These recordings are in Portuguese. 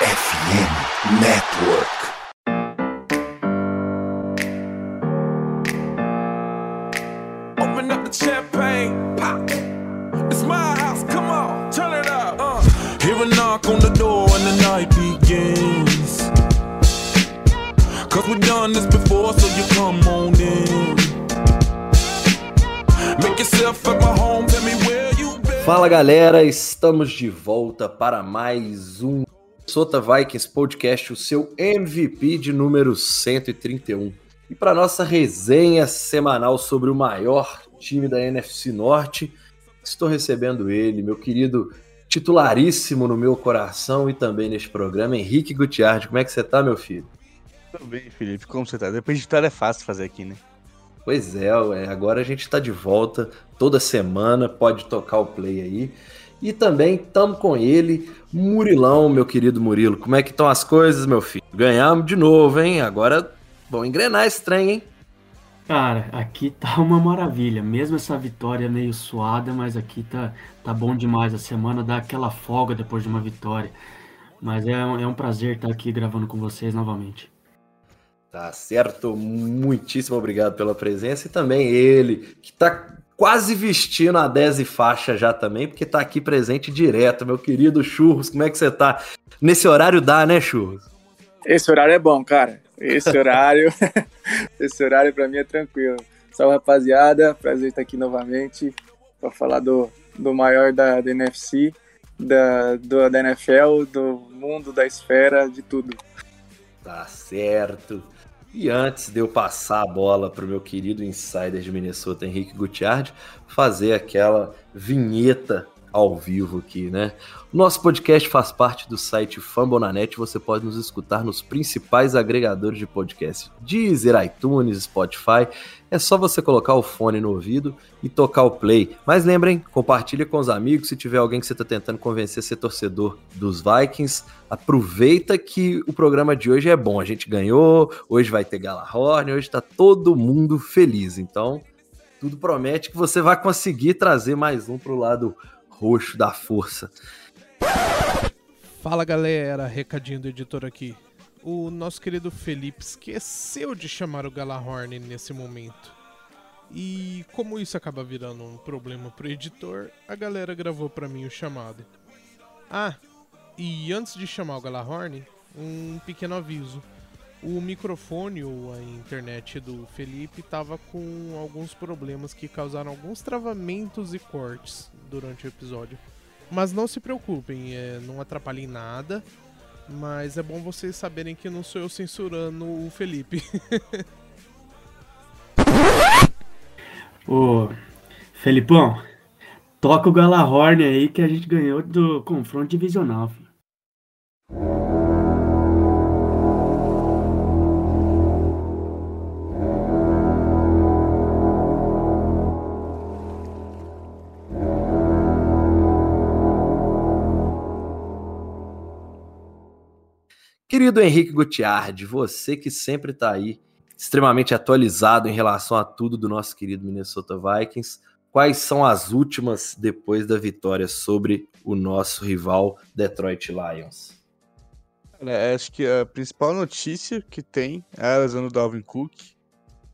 FM Network. Open up the champagne, pop. It's my house, come on, turn it up. Uh. Hear a knock on the door and the night begins. Cause we've done this before, so you come on in. Make yourself at my home, tell me where you been. Fala galera, estamos de volta para mais um Sota Vikings Podcast, o seu MVP de número 131. E para nossa resenha semanal sobre o maior time da NFC Norte, estou recebendo ele, meu querido titularíssimo no meu coração e também neste programa, Henrique Gutiardi. Como é que você tá, meu filho? Tudo bem, Felipe. Como você tá? Depois de vitória é fácil fazer aqui, né? Pois é, ué, agora a gente está de volta toda semana, pode tocar o play aí. E também estamos com ele, Murilão, meu querido Murilo. Como é que estão as coisas, meu filho? Ganhamos de novo, hein? Agora vamos engrenar esse trem, hein? Cara, aqui tá uma maravilha. Mesmo essa vitória meio suada, mas aqui tá, tá bom demais. A semana dá aquela folga depois de uma vitória. Mas é, um- é um prazer estar aqui gravando com vocês novamente. Tá certo, muitíssimo obrigado pela presença. E também ele, que tá quase vestindo a 10 e faixa já também, porque tá aqui presente direto, meu querido Churros. Como é que você tá? Nesse horário dá, né, Churros? Esse horário é bom, cara. Esse horário, esse horário pra mim é tranquilo. Salve, rapaziada. Prazer estar aqui novamente para falar do, do maior da, da NFC, da, do, da NFL, do mundo, da esfera, de tudo. Tá certo. E antes de eu passar a bola para o meu querido insider de Minnesota, Henrique Gutiardi, fazer aquela vinheta ao vivo aqui, né? Nosso podcast faz parte do site Fambonanet. Você pode nos escutar nos principais agregadores de podcast: Deezer, iTunes, Spotify. É só você colocar o fone no ouvido e tocar o play. Mas lembrem, compartilhe com os amigos. Se tiver alguém que você está tentando convencer a ser torcedor dos Vikings, aproveita que o programa de hoje é bom. A gente ganhou, hoje vai ter Galahorn, hoje está todo mundo feliz. Então, tudo promete que você vai conseguir trazer mais um para o lado roxo da força. Fala galera, recadinho do editor aqui. O nosso querido Felipe esqueceu de chamar o Galahorn nesse momento. E como isso acaba virando um problema pro editor, a galera gravou pra mim o chamado. Ah, e antes de chamar o Galahorn, um pequeno aviso. O microfone ou a internet do Felipe tava com alguns problemas que causaram alguns travamentos e cortes durante o episódio. Mas não se preocupem, é, não atrapalha em nada. Mas é bom vocês saberem que não sou eu censurando o Felipe. Ô, Felipão, toca o Galahorn aí que a gente ganhou do confronto divisional. filho. Querido Henrique Gutiardi, você que sempre está aí extremamente atualizado em relação a tudo do nosso querido Minnesota Vikings, quais são as últimas depois da vitória sobre o nosso rival Detroit Lions? Olha, acho que a principal notícia que tem é a lesão do Dalvin Cook.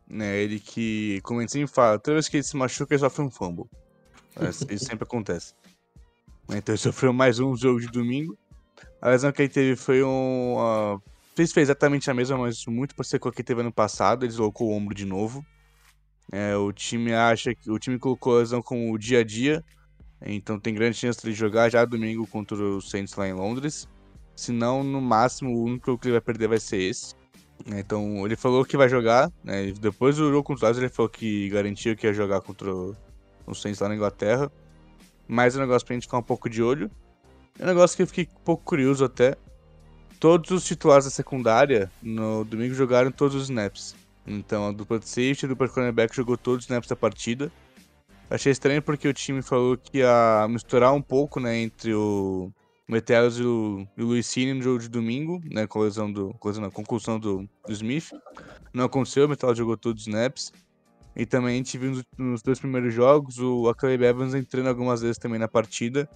Né, ele que, como gente sempre fala, toda vez que ele se machuca, ele sofre um fumble. É, Isso sempre acontece. Então ele sofreu mais um jogo de domingo. A lesão que ele teve foi um. Uh, fez, fez exatamente a mesma, mas muito parecido com a que teve ano passado. Ele deslocou o ombro de novo. É, o time acha que. O time colocou a lesão como o dia a dia. Então tem grande chance de ele jogar já domingo contra os Saints lá em Londres. Se não, no máximo, o único que ele vai perder vai ser esse. Então, ele falou que vai jogar, né? Depois do jogo contra os Lions, ele falou que garantiu que ia jogar contra o- os Saints lá na Inglaterra. Mas é um negócio pra gente ficar um pouco de olho. É um negócio que eu fiquei um pouco curioso até. Todos os titulares da secundária no domingo jogaram todos os snaps. Então a dupla de safety e a dupla de cornerback jogou todos os snaps da partida. Achei estranho porque o time falou que ia misturar um pouco, né, entre o Meteoros e o, e o Luiz Cine no jogo de domingo, né, com a lesão do, lesão, não, concussão do, do Smith. Não aconteceu, o Meteoros jogou todos os snaps. E também a gente viu nos, nos dois primeiros jogos o Caleb Evans entrando algumas vezes também na partida.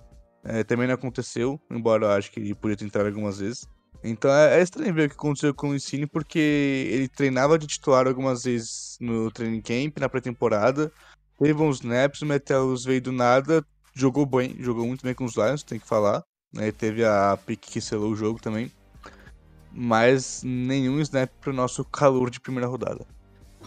É, também não aconteceu, embora eu acho que ele podia tentar algumas vezes. Então é, é estranho ver o que aconteceu com o Ensine, porque ele treinava de titular algumas vezes no training camp, na pré-temporada. Teve uns snaps, o Meteos veio do nada, jogou bem, jogou muito bem com os Lions, tem que falar. Né? Teve a pick que selou o jogo também. Mas nenhum snap para o nosso calor de primeira rodada.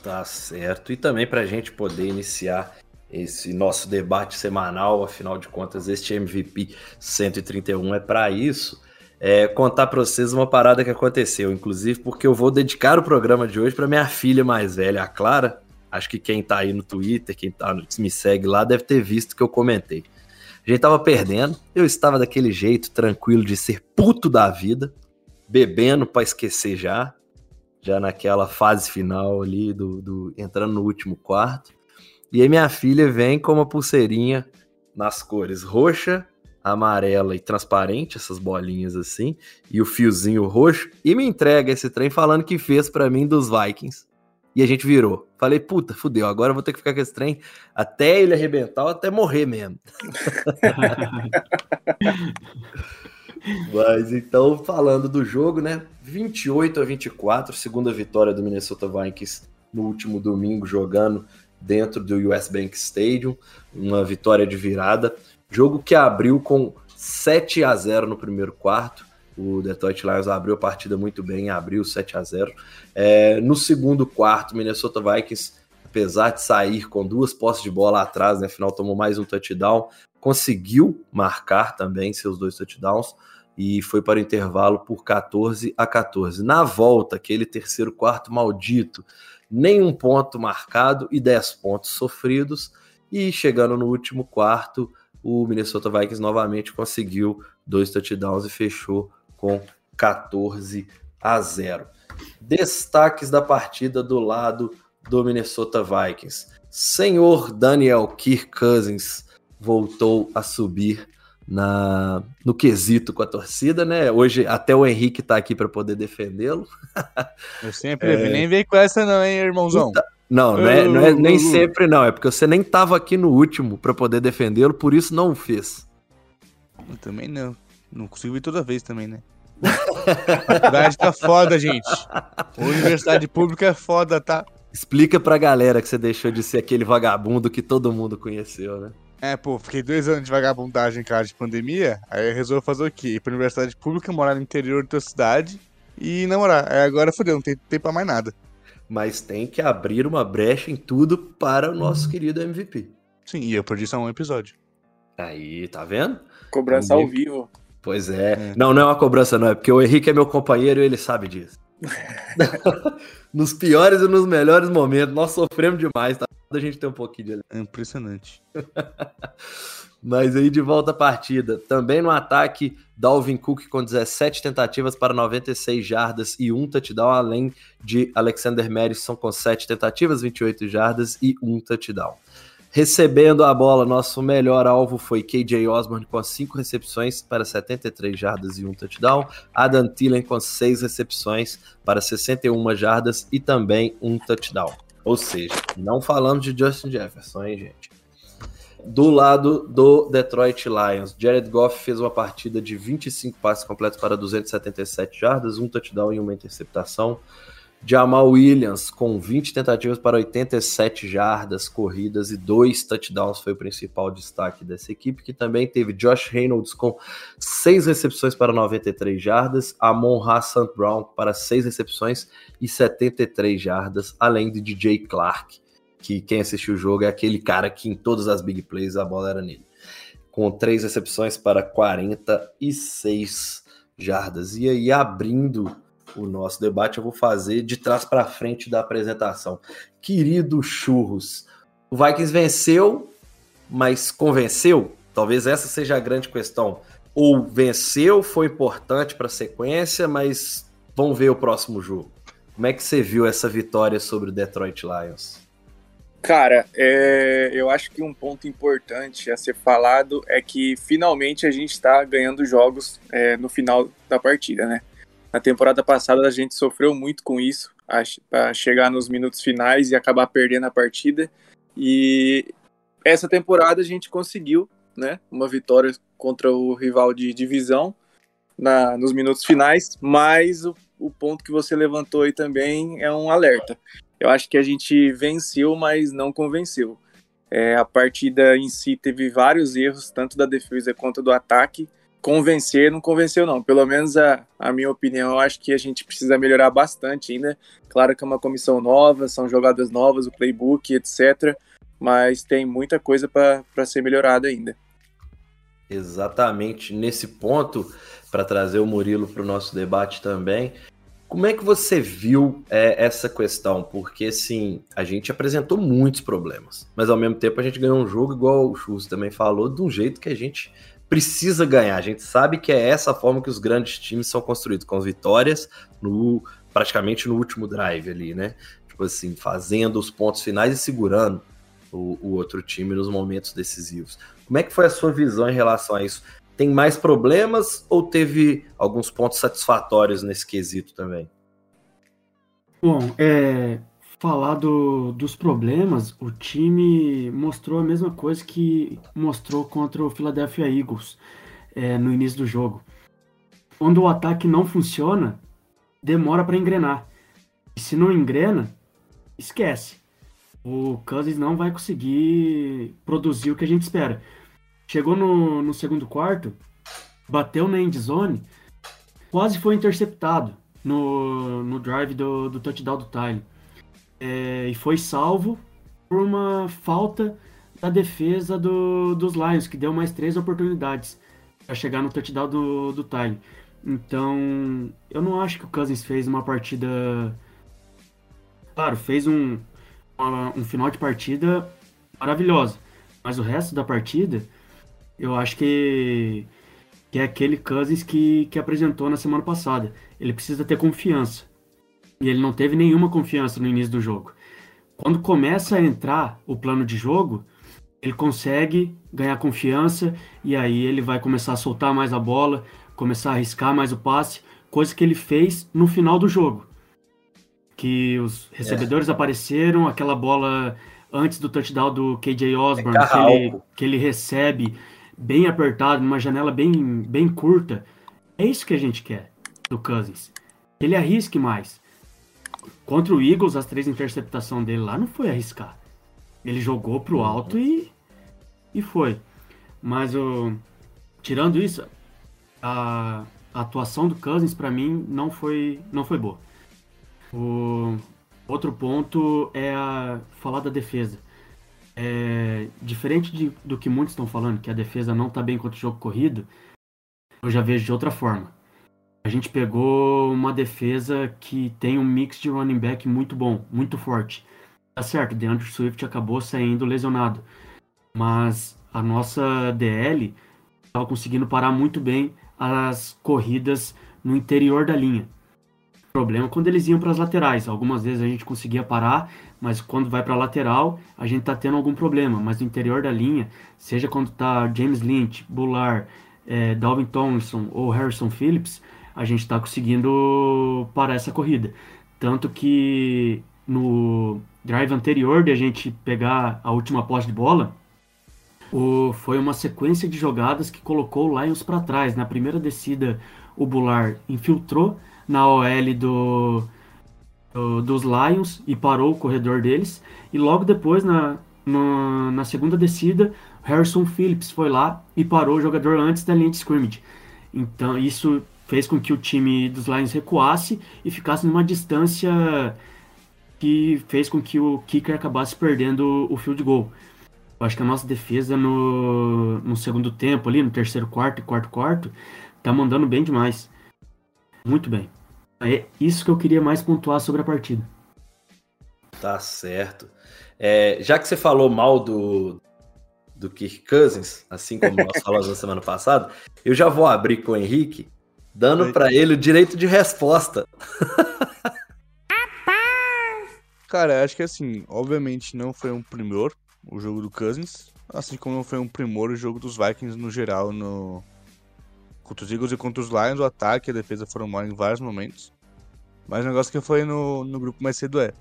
Tá certo. E também para a gente poder iniciar esse nosso debate semanal, afinal de contas, este MVP 131 é para isso é, contar para vocês uma parada que aconteceu, inclusive porque eu vou dedicar o programa de hoje para minha filha mais velha, a Clara. Acho que quem tá aí no Twitter, quem tá, me segue lá, deve ter visto que eu comentei. A gente tava perdendo, eu estava daquele jeito tranquilo de ser puto da vida, bebendo para esquecer já, já naquela fase final ali, do, do entrando no último quarto. E aí minha filha vem com uma pulseirinha nas cores roxa, amarela e transparente, essas bolinhas assim, e o fiozinho roxo, e me entrega esse trem falando que fez para mim dos Vikings. E a gente virou. Falei, puta, fudeu, agora eu vou ter que ficar com esse trem até ele arrebentar ou até morrer mesmo. Mas então, falando do jogo, né? 28 a 24, segunda vitória do Minnesota Vikings no último domingo, jogando dentro do US Bank Stadium, uma vitória de virada. Jogo que abriu com 7 a 0 no primeiro quarto. O Detroit Lions abriu a partida muito bem, abriu 7 a 0 é, No segundo quarto, Minnesota Vikings, apesar de sair com duas posses de bola atrás, né, final tomou mais um touchdown, conseguiu marcar também seus dois touchdowns e foi para o intervalo por 14 a 14. Na volta, aquele terceiro quarto maldito, nenhum ponto marcado e 10 pontos sofridos. E chegando no último quarto, o Minnesota Vikings novamente conseguiu dois touchdowns e fechou com 14 a 0. Destaques da partida do lado do Minnesota Vikings. Senhor Daniel Kirk Cousins voltou a subir na no quesito com a torcida, né? Hoje até o Henrique tá aqui para poder defendê-lo. Eu sempre é... nem vem com essa não, hein, irmãozão. Então, não, não é, não é nem sempre não, é porque você nem tava aqui no último para poder defendê-lo, por isso não o fez. Eu também não. Não consigo ir toda vez também, né? A faculdade tá foda, gente. A universidade pública é foda, tá? Explica pra galera que você deixou de ser aquele vagabundo que todo mundo conheceu, né? É, pô, fiquei dois anos de vagabundagem, cara, de pandemia. Aí eu resolvi fazer o quê? Ir pra universidade pública, morar no interior da tua cidade e namorar. Aí agora fodeu, não tem tempo pra mais nada mas tem que abrir uma brecha em tudo para o nosso uhum. querido MVP. Sim, e eu perdi só um episódio. Aí, tá vendo? Cobrança ao vivo. Pois é. é. Não, não é uma cobrança, não. É porque o Henrique é meu companheiro e ele sabe disso. nos piores e nos melhores momentos, nós sofremos demais, tá? A gente tem um pouquinho de. É impressionante. Mas aí de volta à partida. Também no ataque, Dalvin Cook com 17 tentativas para 96 jardas e um touchdown, além de Alexander Madison com 7 tentativas, 28 jardas e um touchdown. Recebendo a bola, nosso melhor alvo foi KJ Osborne com 5 recepções para 73 jardas e um touchdown. Adam Thielen com 6 recepções para 61 jardas e também um touchdown. Ou seja, não falando de Justin Jefferson, hein, gente? Do lado do Detroit Lions, Jared Goff fez uma partida de 25 passes completos para 277 jardas, um touchdown e uma interceptação. Jamal Williams com 20 tentativas para 87 jardas corridas e dois touchdowns foi o principal destaque dessa equipe, que também teve Josh Reynolds com seis recepções para 93 jardas, Amon Hassan Brown para seis recepções e 73 jardas, além de DJ Clark que quem assistiu o jogo é aquele cara que em todas as big plays a bola era nele. Com três recepções para 46 jardas. E aí, abrindo o nosso debate, eu vou fazer de trás para frente da apresentação. Querido Churros, o Vikings venceu, mas convenceu? Talvez essa seja a grande questão. Ou venceu, foi importante para a sequência, mas vamos ver o próximo jogo. Como é que você viu essa vitória sobre o Detroit Lions? Cara, é, eu acho que um ponto importante a ser falado é que finalmente a gente está ganhando jogos é, no final da partida, né? Na temporada passada a gente sofreu muito com isso, para chegar nos minutos finais e acabar perdendo a partida. E essa temporada a gente conseguiu, né? Uma vitória contra o rival de divisão na, nos minutos finais, mas o, o ponto que você levantou aí também é um alerta. Eu acho que a gente venceu, mas não convenceu. É, a partida em si teve vários erros, tanto da defesa quanto do ataque. Convencer, não convenceu, não. Pelo menos a, a minha opinião, eu acho que a gente precisa melhorar bastante ainda. Claro que é uma comissão nova, são jogadas novas, o playbook, etc. Mas tem muita coisa para ser melhorada ainda. Exatamente nesse ponto, para trazer o Murilo para o nosso debate também. Como é que você viu é, essa questão? Porque, assim, a gente apresentou muitos problemas, mas ao mesmo tempo a gente ganhou um jogo, igual o Chus também falou, de um jeito que a gente precisa ganhar. A gente sabe que é essa forma que os grandes times são construídos, com vitórias no praticamente no último drive ali, né? Tipo assim, fazendo os pontos finais e segurando o, o outro time nos momentos decisivos. Como é que foi a sua visão em relação a isso? tem mais problemas ou teve alguns pontos satisfatórios nesse quesito também? Bom, é, falar do, dos problemas, o time mostrou a mesma coisa que mostrou contra o Philadelphia Eagles é, no início do jogo. Quando o ataque não funciona, demora para engrenar. E se não engrena, esquece. O Cousins não vai conseguir produzir o que a gente espera. Chegou no, no segundo quarto, bateu na end zone, quase foi interceptado no, no drive do, do touchdown do Tyler. É, e foi salvo por uma falta da defesa do, dos Lions, que deu mais três oportunidades para chegar no touchdown do, do Tyler. Então, eu não acho que o Cousins fez uma partida. Claro, fez um, uma, um final de partida maravilhosa, mas o resto da partida eu acho que, que é aquele Cousins que, que apresentou na semana passada. Ele precisa ter confiança. E ele não teve nenhuma confiança no início do jogo. Quando começa a entrar o plano de jogo, ele consegue ganhar confiança e aí ele vai começar a soltar mais a bola, começar a arriscar mais o passe, coisa que ele fez no final do jogo. Que os recebedores é. apareceram, aquela bola antes do touchdown do KJ Osborne, é que, ele, que ele recebe bem apertado, numa janela bem, bem curta. É isso que a gente quer do Cousins. Ele arrisque mais. Contra o Eagles, as três interceptações dele lá não foi arriscar. Ele jogou pro alto e, e foi. Mas o, tirando isso, a, a atuação do Cousins para mim não foi, não foi boa. O outro ponto é a, falar da defesa. É, diferente de, do que muitos estão falando, que a defesa não está bem contra o jogo corrido, eu já vejo de outra forma. A gente pegou uma defesa que tem um mix de running back muito bom, muito forte. Tá certo, DeAndre Swift acabou saindo lesionado, mas a nossa DL estava conseguindo parar muito bem as corridas no interior da linha problema quando eles iam para as laterais. Algumas vezes a gente conseguia parar, mas quando vai para a lateral, a gente tá tendo algum problema. Mas no interior da linha, seja quando tá James Lynch, Bullard, é, Dalvin Thompson ou Harrison Phillips, a gente está conseguindo parar essa corrida. Tanto que no drive anterior de a gente pegar a última posse de bola, o, foi uma sequência de jogadas que colocou o Lions para trás. Na primeira descida, o Bullard infiltrou na OL do, do, dos Lions e parou o corredor deles. E logo depois, na, no, na segunda descida, Harrison Phillips foi lá e parou o jogador antes da linha de scrimmage. Então isso fez com que o time dos Lions recuasse e ficasse numa distância que fez com que o kicker acabasse perdendo o field goal. Eu acho que a nossa defesa no, no segundo tempo ali, no terceiro quarto e quarto quarto, tá mandando bem demais. Muito bem. É isso que eu queria mais pontuar sobre a partida. Tá certo. É, já que você falou mal do, do Kirk Cousins, assim como nós falamos na semana passada, eu já vou abrir com o Henrique, dando para ele o direito de resposta. Cara, acho que assim, obviamente não foi um primor o jogo do Cousins, assim como não foi um primor o jogo dos Vikings no geral no, Contra os Eagles e contra os Lions, o ataque e a defesa foram mal em vários momentos. Mas o negócio que eu falei no, no grupo mais cedo é: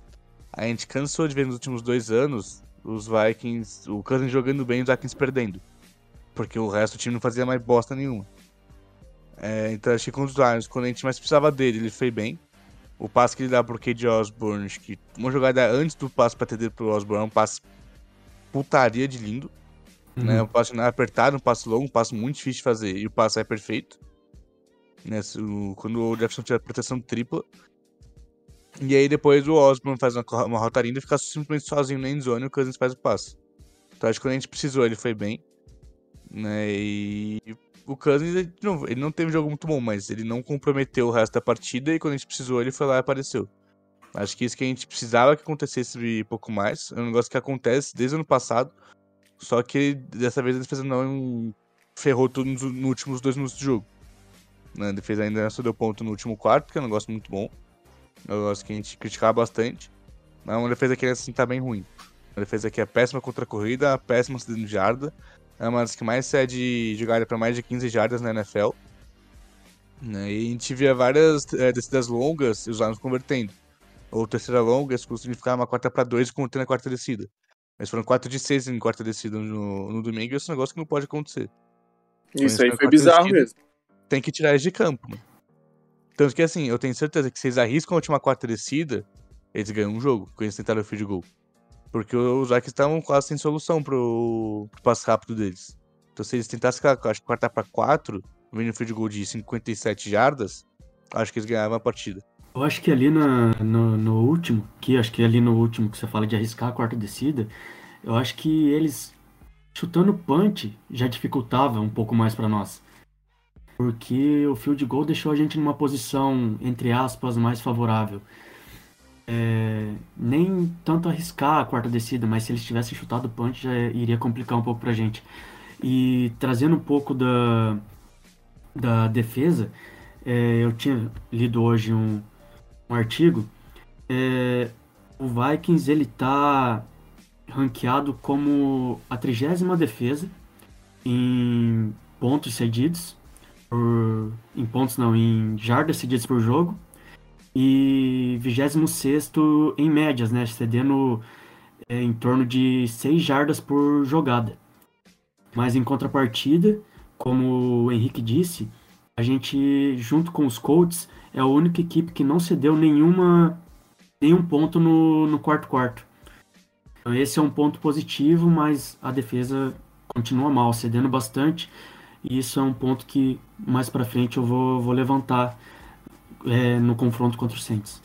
a gente cansou de ver nos últimos dois anos os Vikings, o Cousins jogando bem e os Vikings perdendo. Porque o resto do time não fazia mais bosta nenhuma. É, então acho que com os Lions, quando a gente mais precisava dele, ele foi bem. O passe que ele dá pro Cade Osborne, acho que uma jogada antes do passe pra TD pro Osborne, é um passe putaria de lindo. Uhum. Né? Um passe apertado, um passe longo, um passe muito difícil de fazer. E o passe é perfeito. Né? Quando o Jefferson tiver proteção tripla. E aí depois o Osborne faz uma, uma rota linda e fica simplesmente sozinho na endzone e o Cousins faz o passe. Então acho que quando a gente precisou ele foi bem. Né? E o Cousins, ele não, ele não teve um jogo muito bom, mas ele não comprometeu o resto da partida e quando a gente precisou ele foi lá e apareceu. Acho que isso que a gente precisava que acontecesse pouco mais. É um negócio que acontece desde o ano passado. Só que dessa vez a defesa não ferrou tudo nos, nos últimos dois minutos de jogo. Né, a defesa ainda só deu ponto no último quarto, que é um negócio muito bom. É um negócio que a gente criticava bastante. Mas uma defesa que assim tá bem ruim. Uma defesa que é péssima contra a corrida, péssima cedendo de jarda. É uma das que mais cede jogada para mais de 15 jardas na NFL. Né, e a gente via várias é, descidas longas e os Lions convertendo ou terceira longa, isso significar uma quarta para dois contendo a quarta descida. Mas foram quatro de seis em quarta descida no, no domingo e esse é um negócio que não pode acontecer. Isso aí foi bizarro descida, mesmo. Tem que tirar eles de campo, mano. Tanto que assim, eu tenho certeza que se eles arriscam a última quarta descida, eles ganham um jogo, quando eles tentaram o field goal. Porque os Vikings estavam quase sem solução pro, pro passe rápido deles. Então se eles tentassem, acho que quarta para quatro, vindo field goal de 57 jardas, acho que eles ganhavam a partida. Eu acho que ali na, no, no, último, que acho que ali no último que você fala de arriscar a quarta descida, eu acho que eles chutando punch já dificultava um pouco mais para nós. Porque o field goal deixou a gente numa posição, entre aspas, mais favorável. É, nem tanto arriscar a quarta descida, mas se eles tivessem chutado punch já iria complicar um pouco pra gente. E trazendo um pouco da, da defesa, é, eu tinha lido hoje um, um artigo, é, o Vikings ele tá ranqueado como a trigésima defesa em pontos cedidos, por, em pontos não, em jardas cedidas por jogo, e 26 em médias, né, cedendo é, em torno de 6 jardas por jogada. Mas em contrapartida, como o Henrique disse, a gente, junto com os Colts, é a única equipe que não cedeu nenhuma nenhum ponto no, no quarto quarto. Então esse é um ponto positivo, mas a defesa continua mal, cedendo bastante. E isso é um ponto que mais para frente eu vou, vou levantar é, no confronto contra o Saints.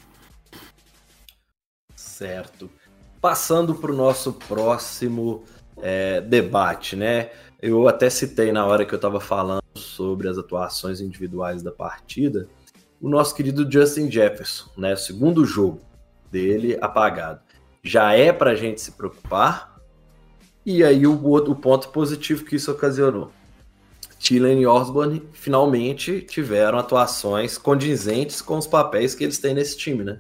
Certo. Passando para o nosso próximo é, debate, né? Eu até citei na hora que eu estava falando sobre as atuações individuais da partida o nosso querido Justin Jefferson, né? Segundo jogo dele apagado. Já é para a gente se preocupar. E aí o, o ponto positivo que isso ocasionou. Thielen e Osborne finalmente tiveram atuações condizentes com os papéis que eles têm nesse time, né?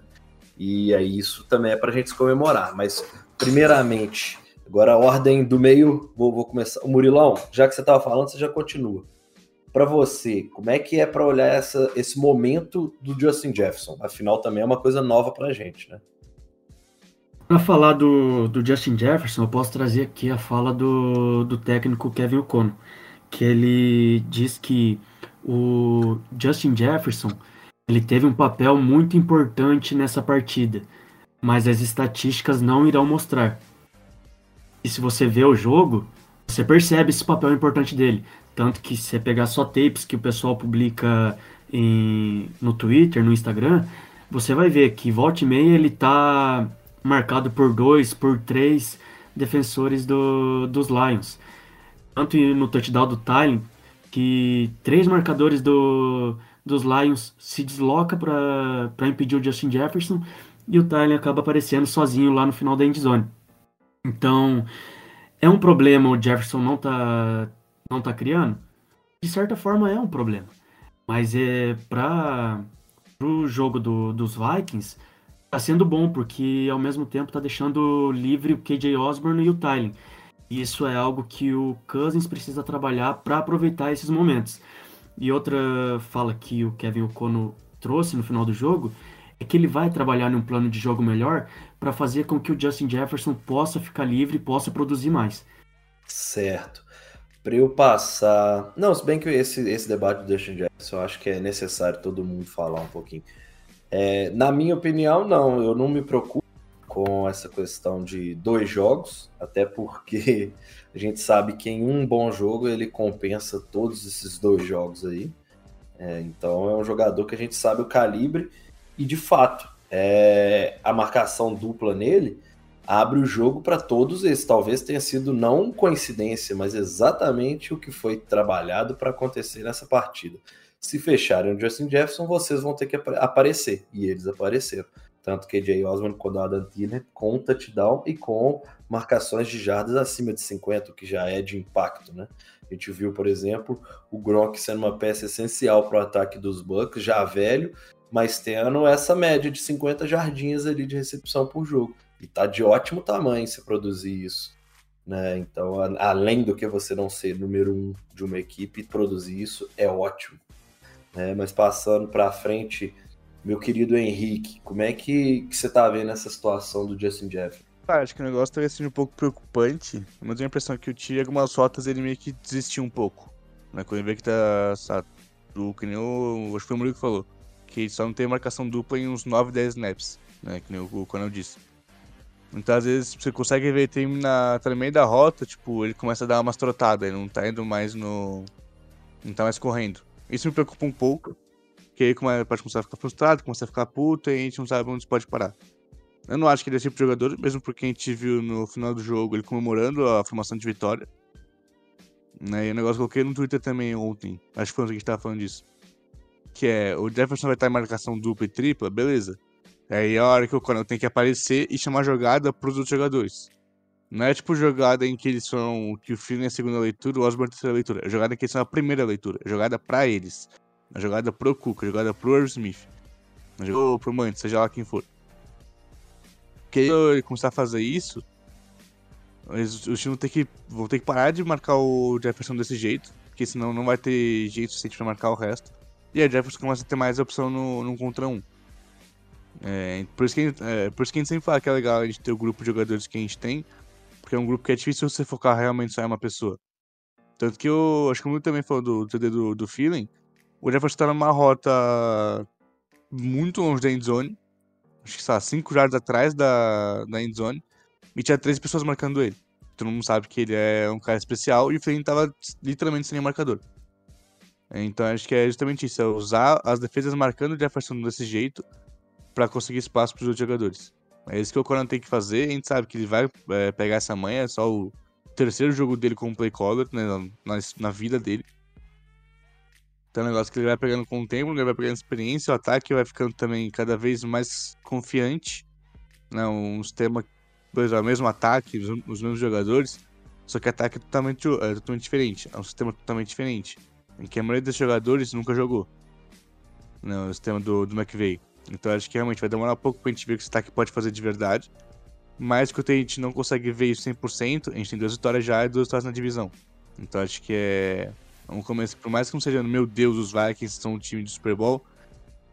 E aí isso também é para a gente comemorar. Mas, primeiramente, agora a ordem do meio, vou, vou começar. O Murilão, já que você estava falando, você já continua para você, como é que é para olhar essa, esse momento do Justin Jefferson? Afinal, também é uma coisa nova para a gente, né? Para falar do, do Justin Jefferson, eu posso trazer aqui a fala do, do técnico Kevin O'Connor, que ele diz que o Justin Jefferson ele teve um papel muito importante nessa partida, mas as estatísticas não irão mostrar. E se você vê o jogo, você percebe esse papel importante dele. Tanto que se você pegar só tapes que o pessoal publica em, no Twitter, no Instagram, você vai ver que volta e meia ele tá marcado por dois, por três defensores do, dos Lions. Tanto no touchdown do Tylen, que três marcadores do, dos Lions se desloca para impedir o Justin Jefferson e o Tylen acaba aparecendo sozinho lá no final da endzone. Então, é um problema o Jefferson não tá não está criando, de certa forma é um problema. Mas é para o jogo do, dos Vikings está sendo bom porque ao mesmo tempo está deixando livre o KJ Osborne e o Tylen. E isso é algo que o Cousins precisa trabalhar para aproveitar esses momentos. E outra fala que o Kevin O'Connor trouxe no final do jogo é que ele vai trabalhar num plano de jogo melhor para fazer com que o Justin Jefferson possa ficar livre e possa produzir mais. Certo. Pra eu passar. Não, se bem que esse, esse debate do Justin Jefferson, eu acho que é necessário todo mundo falar um pouquinho. É, na minha opinião, não, eu não me preocupo com essa questão de dois jogos, até porque a gente sabe que em um bom jogo ele compensa todos esses dois jogos aí. É, então é um jogador que a gente sabe o calibre e de fato é, a marcação dupla nele abre o jogo para todos esses. Talvez tenha sido não coincidência, mas exatamente o que foi trabalhado para acontecer nessa partida. Se fecharem o Justin Jefferson, vocês vão ter que aparecer. E eles apareceram. Tanto Jay Osman com o Adam Thielen com touchdown e com marcações de jardas acima de 50, o que já é de impacto, né? A gente viu, por exemplo, o Gronk sendo uma peça essencial para o ataque dos Bucks, já velho, mas tendo essa média de 50 jardinhas ali de recepção por jogo. E tá de ótimo tamanho se produzir isso. Né? Então, além do que você não ser número um de uma equipe, produzir isso é ótimo. Né? Mas passando para frente, meu querido Henrique, como é que, que você tá vendo essa situação do Justin Jefferson? Ah, acho que o negócio talvez seja um pouco preocupante, mas tenho a impressão que o Tia, algumas rotas, ele meio que desistiu um pouco. Né? Quando ele vê que tá. Sabe, do, que nem o. Acho que foi o Murilo que falou. Que só não tem marcação dupla em uns 9, 10 snaps. Né? Que nem o, Coronel disse. Então, às vezes, você consegue ver tem na, tá no meio da rota, tipo, ele começa a dar umas trotadas, ele não tá indo mais no. Não tá mais correndo. Isso me preocupa um pouco. Porque aí pode começar a ficar frustrado, começa a ficar puto e a gente não sabe onde pode parar. Eu não acho que ele é esse tipo de jogador, mesmo porque a gente viu no final do jogo ele comemorando a formação de vitória. Né? E o negócio que eu coloquei no Twitter também ontem, acho que foi ontem que a gente tava falando disso. Que é, o Jefferson vai estar em marcação dupla e tripla, beleza. Aí é a hora que o Coronel tem que aparecer e chamar jogada pros outros jogadores. Não é tipo jogada em que eles são. que o Flynn é a segunda leitura, o Osborne é a terceira leitura. É jogada em que eles são a primeira leitura. É jogada pra eles. É jogada pro Cook, é jogada pro Irv Smith. É jogada pro Mantis, seja lá quem for. Porque ele começar a fazer isso, os, os times vão ter, que, vão ter que parar de marcar o Jefferson desse jeito. Porque senão não vai ter jeito suficiente pra marcar o resto. E a Jefferson começa a ter mais opção no, no contra um. É, por, isso que, é, por isso que a gente sempre fala que é legal a gente ter o grupo de jogadores que a gente tem, porque é um grupo que é difícil você focar realmente só em uma pessoa. Tanto que eu acho que o Muito também falou do TD do, do feeling. O Jefferson tá numa rota muito longe da endzone. Acho que, sabe, 5 jardas atrás da, da endzone. E tinha 13 pessoas marcando ele. Todo mundo sabe que ele é um cara especial e o Feeling tava literalmente sem marcador. Então acho que é justamente isso, é usar as defesas marcando o Jefferson desse jeito para conseguir espaço para os outros jogadores. É isso que o Conan tem que fazer. A gente sabe que ele vai é, pegar essa manha, é só o terceiro jogo dele como play caller né, na, na, vida dele. Então é um negócio que ele vai pegando com o tempo, ele vai pegando experiência, o ataque vai ficando também cada vez mais confiante. Né, um sistema, por exemplo, o mesmo ataque, os, os mesmos jogadores, só que o ataque é totalmente, é totalmente diferente. É um sistema totalmente diferente. Em que a maioria dos jogadores nunca jogou. Né, o sistema do, do McVeigh. Então acho que realmente vai demorar um pouco pra gente ver o que esse ataque pode fazer de verdade. Mas que a gente não consegue ver isso 100%, a gente tem duas vitórias já e duas vitórias na divisão. Então acho que é um começo, por mais que não seja, meu Deus, os Vikings são um time de Super Bowl,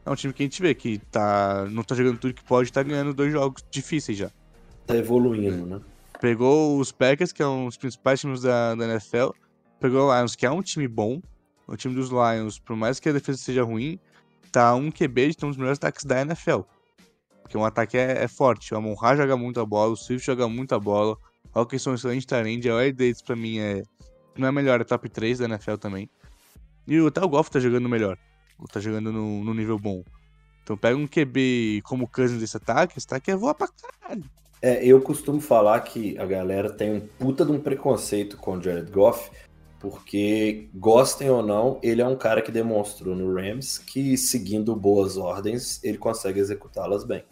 é um time que a gente vê que tá, não tá jogando tudo que pode, tá ganhando dois jogos difíceis já. Tá evoluindo, né? Pegou os Packers, que é um dos principais times da, da NFL, pegou o Lions, que é um time bom, o time dos Lions, por mais que a defesa seja ruim, tá um QB de ter um dos melhores ataques da NFL. Porque um ataque é, é forte. O Amon Ra joga muita bola, o Swift joga muita bola. O Hawkinson é um excelente talento. A Air Dates pra mim é. Não é melhor, é top 3 da NFL também. E até o Golf tá jogando melhor. Tá jogando no, no nível bom. Então pega um QB como o Cousins desse ataque, esse ataque é voar pra caralho. É, eu costumo falar que a galera tem um puta de um preconceito com o Jared Goff, porque, gostem ou não, ele é um cara que demonstrou no Rams que, seguindo boas ordens, ele consegue executá-las bem.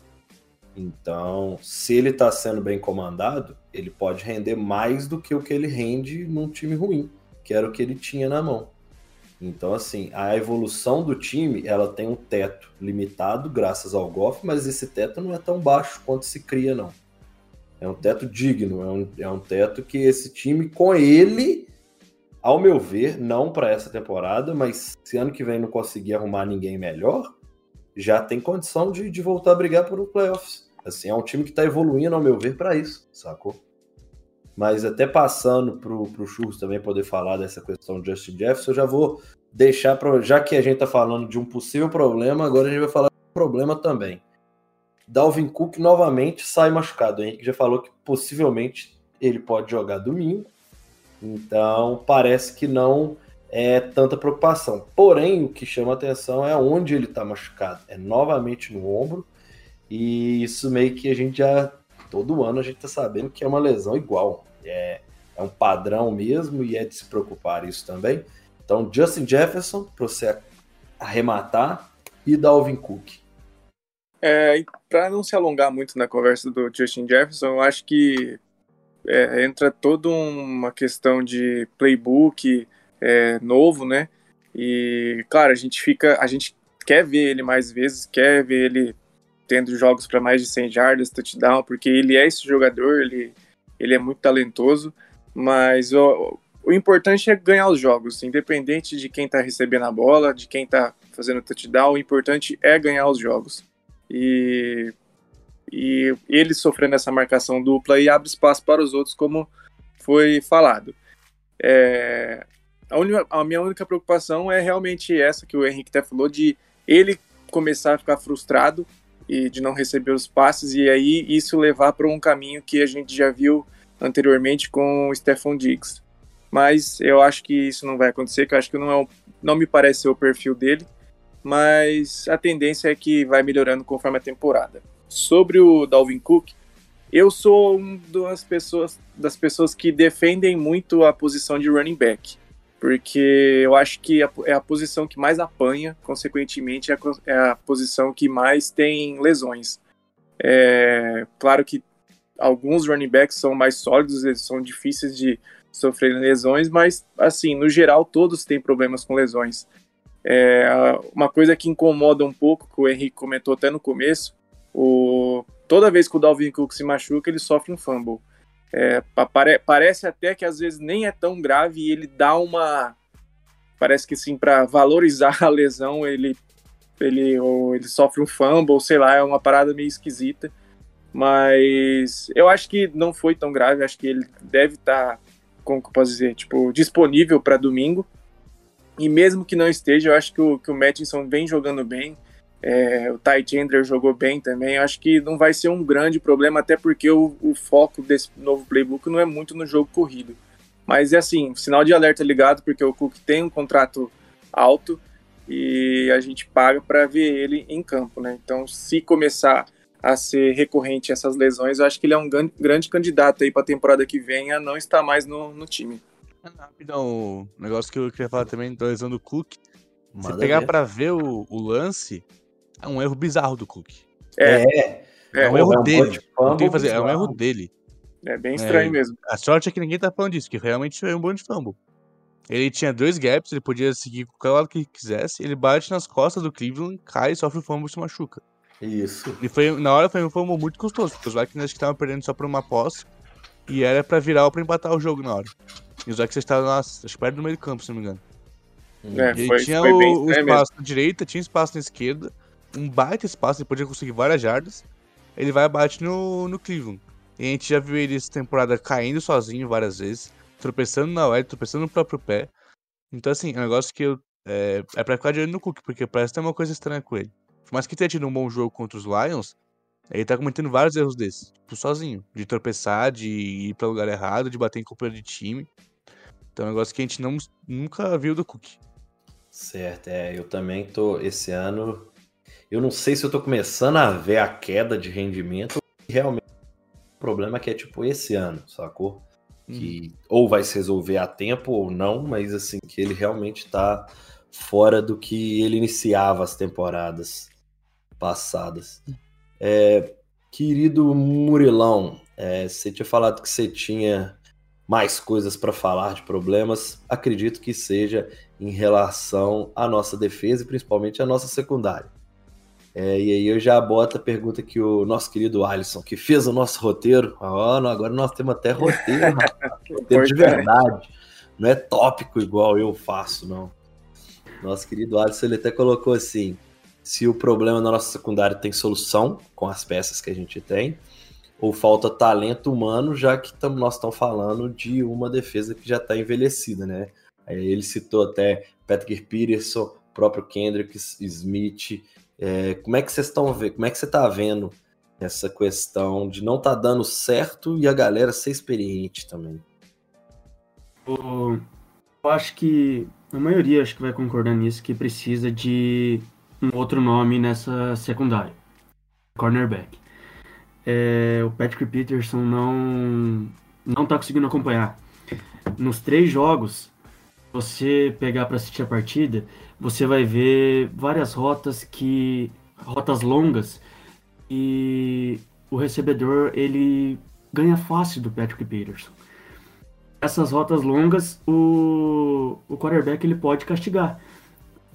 Então, se ele está sendo bem comandado, ele pode render mais do que o que ele rende num time ruim, que era o que ele tinha na mão. Então, assim, a evolução do time, ela tem um teto limitado graças ao Goff, mas esse teto não é tão baixo quanto se cria, não. É um teto digno, é um, é um teto que esse time, com ele, ao meu ver, não para essa temporada, mas se ano que vem não conseguir arrumar ninguém melhor, já tem condição de, de voltar a brigar por um playoffs. Assim, é um time que está evoluindo, ao meu ver, para isso, sacou? Mas até passando para o Churros também poder falar dessa questão do Justin Jefferson, eu já vou deixar para. Já que a gente está falando de um possível problema, agora a gente vai falar do problema também. Dalvin Cook novamente sai machucado. Henrique já falou que possivelmente ele pode jogar domingo. Então parece que não é tanta preocupação. Porém, o que chama atenção é onde ele está machucado. É novamente no ombro. E isso meio que a gente já. Todo ano a gente está sabendo que é uma lesão igual. É, é um padrão mesmo e é de se preocupar isso também. Então, Justin Jefferson, para você arrematar, e Dalvin Cook. É, para não se alongar muito na conversa do Justin Jefferson, eu acho que é, entra toda uma questão de playbook é, novo, né? E, claro, a gente fica, a gente quer ver ele mais vezes, quer ver ele tendo jogos para mais de 100 jardas, touchdown, porque ele é esse jogador, ele, ele é muito talentoso, mas o, o importante é ganhar os jogos, independente de quem está recebendo a bola, de quem está fazendo touchdown, o importante é ganhar os jogos. E, e ele sofrendo essa marcação dupla e abre espaço para os outros, como foi falado. É, a, única, a, minha única preocupação é realmente essa que o Henrique até falou, de ele começar a ficar frustrado e de não receber os passes, e aí isso levar para um caminho que a gente já viu anteriormente com o Stephon Diggs. Mas eu acho que isso não vai acontecer, que eu acho que não, é, não me parece ser o perfil dele mas a tendência é que vai melhorando conforme a temporada. Sobre o Dalvin Cook, eu sou uma das pessoas, das pessoas que defendem muito a posição de running back, porque eu acho que é a posição que mais apanha, consequentemente, é, é a posição que mais tem lesões. É, claro que alguns running backs são mais sólidos, eles são difíceis de sofrer lesões, mas, assim, no geral, todos têm problemas com lesões. É, uma coisa que incomoda um pouco, que o Henrique comentou até no começo, o, toda vez que o Dalvin Cook se machuca, ele sofre um fumble. É, pare, parece até que às vezes nem é tão grave e ele dá uma. Parece que sim, para valorizar a lesão, ele, ele, ou ele sofre um fumble, sei lá, é uma parada meio esquisita. Mas eu acho que não foi tão grave, acho que ele deve estar, tá, como que eu posso dizer, tipo, disponível para domingo. E mesmo que não esteja, eu acho que o, que o Mattinson vem jogando bem. É, o Ty Chandler jogou bem também. Eu acho que não vai ser um grande problema, até porque o, o, foco desse novo playbook não é muito no jogo corrido. Mas é assim, sinal de alerta ligado, porque o Cook tem um contrato alto e a gente paga para ver ele em campo, né? Então, se começar a ser recorrente essas lesões, eu acho que ele é um grande candidato aí para a temporada que vem a não estar mais no, no time. Rapidão, o negócio que eu queria falar também da lesão do Cook. Se pegar pra ver o, o, lance, é um erro bizarro do Cook. É. É, é um erro é um dele. Não tem que fazer, é um erro dele. É bem estranho é, mesmo. A sorte é que ninguém tá falando disso, que realmente foi um bom de fumble. Ele tinha dois gaps, ele podia seguir qualquer lado que quisesse, ele bate nas costas do Cleveland, cai, sofre o fumble e se machuca. Isso. E foi, na hora foi um fumble muito custoso, porque os Vikings estavam perdendo só por uma posse, e era pra virar ou pra empatar o jogo na hora. E os Vikings estavam lá, acho que perto do meio do campo, se não me engano. É, e foi, tinha foi o, o espaço mesmo. na direita, tinha espaço na esquerda, um baita espaço, ele podia conseguir várias jardas. Ele vai bate no, no Cleveland. E a gente já viu ele essa temporada caindo sozinho várias vezes, tropeçando na OL, tropeçando no próprio pé. Então, assim, é um negócio que eu, é, é pra ficar de olho no Cook, porque parece ter uma coisa estranha com ele. Por mais que tenha tido um bom jogo contra os Lions, ele tá cometendo vários erros desses, tipo, sozinho. De tropeçar, de ir pra lugar errado, de bater em companheiro de time. Então é um negócio que a gente não, nunca viu do Cook. Certo, é. Eu também tô. Esse ano. Eu não sei se eu tô começando a ver a queda de rendimento. Realmente. O problema é que é tipo esse ano, sacou? Que hum. ou vai se resolver a tempo ou não, mas assim, que ele realmente tá fora do que ele iniciava as temporadas passadas. É, querido Murilão, é, você tinha falado que você tinha mais coisas para falar de problemas, acredito que seja em relação à nossa defesa e principalmente à nossa secundária. É, e aí eu já boto a pergunta que o nosso querido Alisson, que fez o nosso roteiro, oh, não, agora nós temos até roteiro, roteiro de verdade, não é tópico igual eu faço, não. Nosso querido Alisson, ele até colocou assim, se o problema na nossa secundária tem solução, com as peças que a gente tem, ou falta talento humano, já que tam, nós estamos falando de uma defesa que já está envelhecida, né? Aí ele citou até Patrick Peterson, próprio Kendrick Smith. É, como é que vocês estão vendo? Como é que você está vendo essa questão de não tá dando certo e a galera ser experiente também? Eu, acho que a maioria acho que vai concordar nisso que precisa de um outro nome nessa secundária, cornerback. É, o Patrick Peterson não não tá conseguindo acompanhar. Nos três jogos, você pegar para assistir a partida, você vai ver várias rotas que rotas longas e o recebedor ele ganha fácil do Patrick Peterson. Essas rotas longas, o, o quarterback ele pode castigar.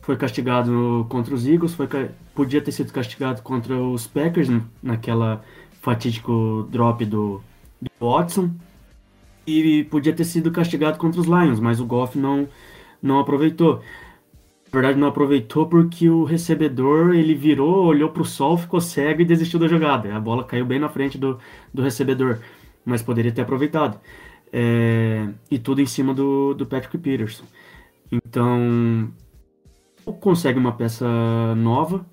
Foi castigado contra os Eagles, foi, podia ter sido castigado contra os Packers naquela fatídico drop do, do Watson e podia ter sido castigado contra os Lions, mas o Goff não, não aproveitou. Na verdade, não aproveitou porque o recebedor ele virou, olhou para o sol, ficou cego e desistiu da jogada. A bola caiu bem na frente do, do recebedor, mas poderia ter aproveitado. É, e tudo em cima do, do Patrick Peterson. Então, consegue uma peça nova uh,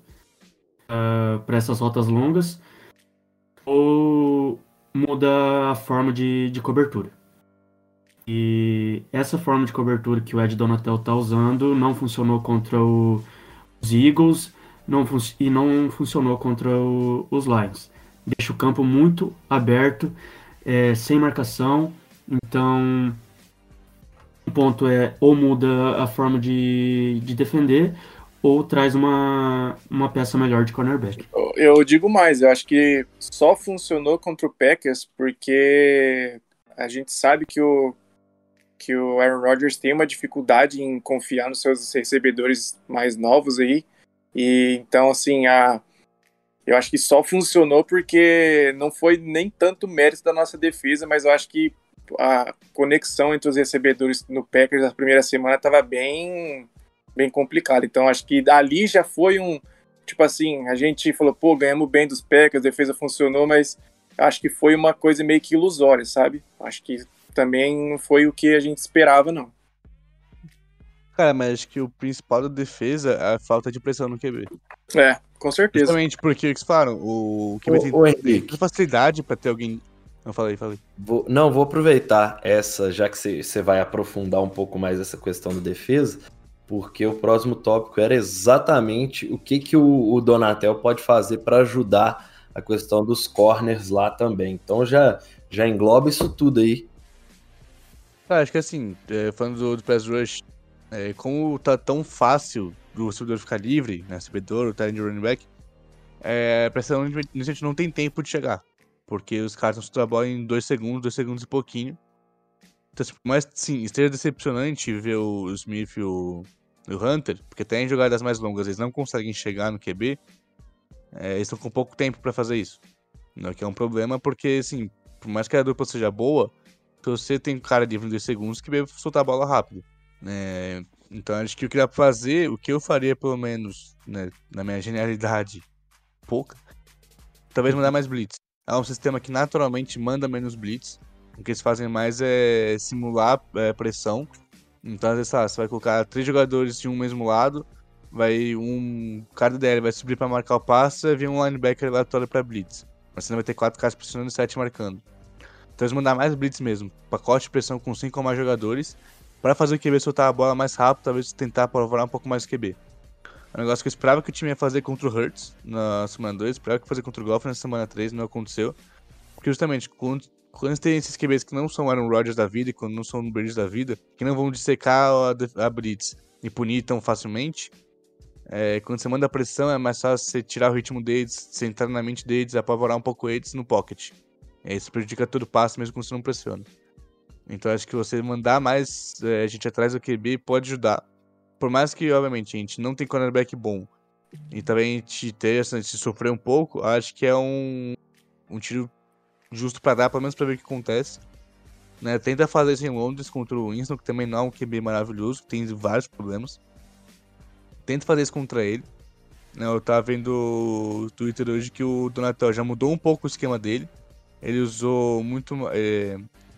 ah, para essas rotas longas ou muda a forma de, de cobertura. E essa forma de cobertura que o Ed Donatel está usando não funcionou contra o, os Eagles não e não funcionou contra o, os Lions. Deixa o campo muito aberto, é, sem marcação. Então, um ponto é ou muda a forma de, de defender ou traz uma, uma peça melhor de cornerback. Eu digo mais, eu acho que só funcionou contra o Packers porque a gente sabe que o, que o Aaron Rodgers tem uma dificuldade em confiar nos seus recebedores mais novos aí. E então, assim, a, eu acho que só funcionou porque não foi nem tanto mérito da nossa defesa, mas eu acho que a conexão entre os recebedores no Packers na primeira semana estava bem bem complicado. Então acho que ali já foi um tipo assim, a gente falou, pô, ganhamos bem dos Packers, a defesa funcionou, mas acho que foi uma coisa meio que ilusória, sabe? Acho que também não foi o que a gente esperava, não. Cara, mas acho que o principal da defesa é a falta de pressão no QB. É, com certeza. Justamente porque, eles falaram, o QB o, tem o facilidade para ter alguém não, falei, falei. Vou, não, vou aproveitar essa, já que você vai aprofundar um pouco mais essa questão da defesa, porque o próximo tópico era exatamente o que, que o, o Donatel pode fazer para ajudar a questão dos corners lá também. Então já, já engloba isso tudo aí. Ah, acho que assim, é, falando do, do Press Rush, é, como tá tão fácil do recebedor ficar livre, né, recebedor, o de running back, é, pressão a gente não tem tempo de chegar, porque os caras estão trabalham em dois segundos, dois segundos e pouquinho. Então, assim, mas sim, esteja decepcionante ver o Smith e o, o Hunter, porque até em jogadas mais longas eles não conseguem chegar no QB, é, eles estão com pouco tempo para fazer isso. Não, que é um problema, porque, assim, por mais que a dupla seja boa, se você tem cara livre em segundos, que vai soltar a bola rápido. É, então, acho que o que dá pra fazer, o que eu faria, pelo menos, né, na minha genialidade pouca, talvez mandar mais blitz. É um sistema que naturalmente manda menos blitz. O que eles fazem mais é simular é, pressão então, às vezes, você vai colocar três jogadores de um mesmo lado, vai um cara DL vai subir para marcar o passe, e vir um linebacker aleatório para blitz. Mas você não vai ter quatro caras pressionando e sete marcando. Então eles mandar mais blitz mesmo, pacote de pressão com cinco ou mais jogadores, para fazer o QB soltar a bola mais rápido, talvez tentar apavorar um pouco mais o QB. É um negócio que eu esperava que o time ia fazer contra o Hurts na semana 2, esperava que ia fazer contra o Golf na semana 3, não aconteceu. Porque justamente, quando quando tem esses QBs que não são Aaron Rodgers da vida e quando não são Brady da vida, que não vão dissecar a, a Blitz e punir tão facilmente, é, quando você manda pressão é mais fácil você tirar o ritmo deles, você entrar na mente deles, apavorar um pouco eles no pocket. Aí isso prejudica todo o passe mesmo quando você não pressiona. Então acho que você mandar mais é, gente atrás do QB pode ajudar. Por mais que, obviamente, a gente não tem cornerback bom e também a gente ter, se sofrer um pouco, acho que é um, um tiro justo para dar, pelo menos para ver o que acontece. Né? Tenta fazer isso em Londres contra o Winston, que também não é um QB maravilhoso, tem vários problemas. Tenta fazer isso contra ele. Né? Eu tava vendo o Twitter hoje que o Donatel já mudou um pouco o esquema dele. Ele usou muito. É,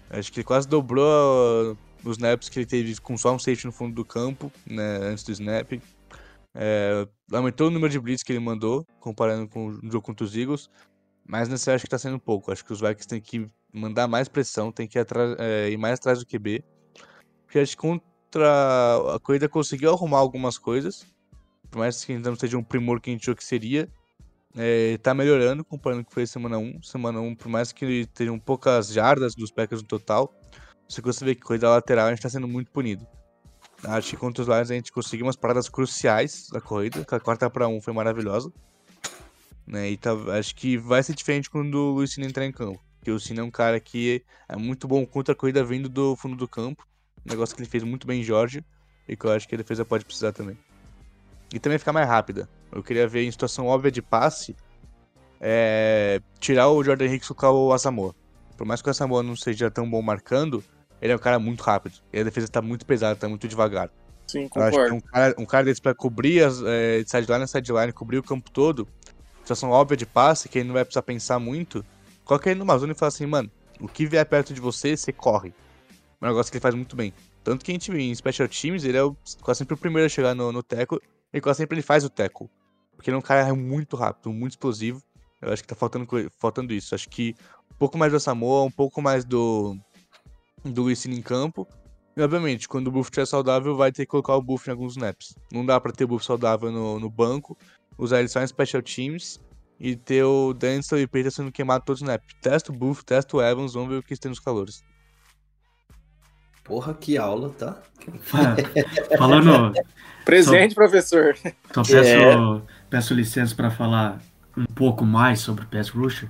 acho que ele quase dobrou os snaps que ele teve com só um safety no fundo do campo, né, antes do snap. É, aumentou o número de blitz que ele mandou, comparando com o jogo contra os Eagles. Mas nessa acho que tá sendo pouco. Acho que os Vikings têm que mandar mais pressão, tem que ir, é, ir mais atrás do QB. Porque acho que contra a corrida conseguiu arrumar algumas coisas. Por mais que ainda não seja um primor que a gente achou que seria. É, tá melhorando comparando com o que foi semana 1. Semana 1, por mais que tenham poucas jardas dos Packers no total, você consegue ver que corrida lateral a gente tá sendo muito punido. Acho que contra os Lions a gente conseguiu umas paradas cruciais da corrida. A quarta para um foi maravilhosa. Né? E tá, acho que vai ser diferente quando o Luiz entrar em campo. Porque o Cine é um cara que é muito bom contra a corrida vindo do fundo do campo. negócio que ele fez muito bem em Jorge. E que eu acho que a defesa pode precisar também. E também ficar mais rápida. Eu queria ver em situação óbvia de passe. É, tirar o Jordan Hicks e colocar o Asamoah. Por mais que o Asamoah não seja tão bom marcando, ele é um cara muito rápido. E a defesa tá muito pesada, tá muito devagar. Sim, concordo. Um cara, um cara desse pra cobrir as, é, de sideline a sideline, cobrir o campo todo, situação óbvia de passe, que ele não vai precisar pensar muito, coloca ele numa zona e fala assim, mano, o que vier perto de você, você corre. Um negócio que ele faz muito bem. Tanto que a gente em Special Teams, ele é o, quase sempre o primeiro a chegar no, no teco, e quase sempre ele faz o teco. Porque ele é um cara muito rápido, muito explosivo. Eu acho que tá faltando, faltando isso. Acho que um pouco mais do Samoa, um pouco mais do, do Ensino em campo. E, obviamente, quando o Buff estiver saudável, vai ter que colocar o Buff em alguns snaps. Não dá para ter Buff saudável no, no banco, usar ele só em Special Teams e ter o Denzel e Peter sendo queimado todos os snaps. Testa o Buff, testa o Evans, vamos ver o que tem nos calores. Porra, que aula, tá? Falando. Presente, só, professor. Só peço, é. Peço licença para falar um pouco mais sobre o Pass Rusher.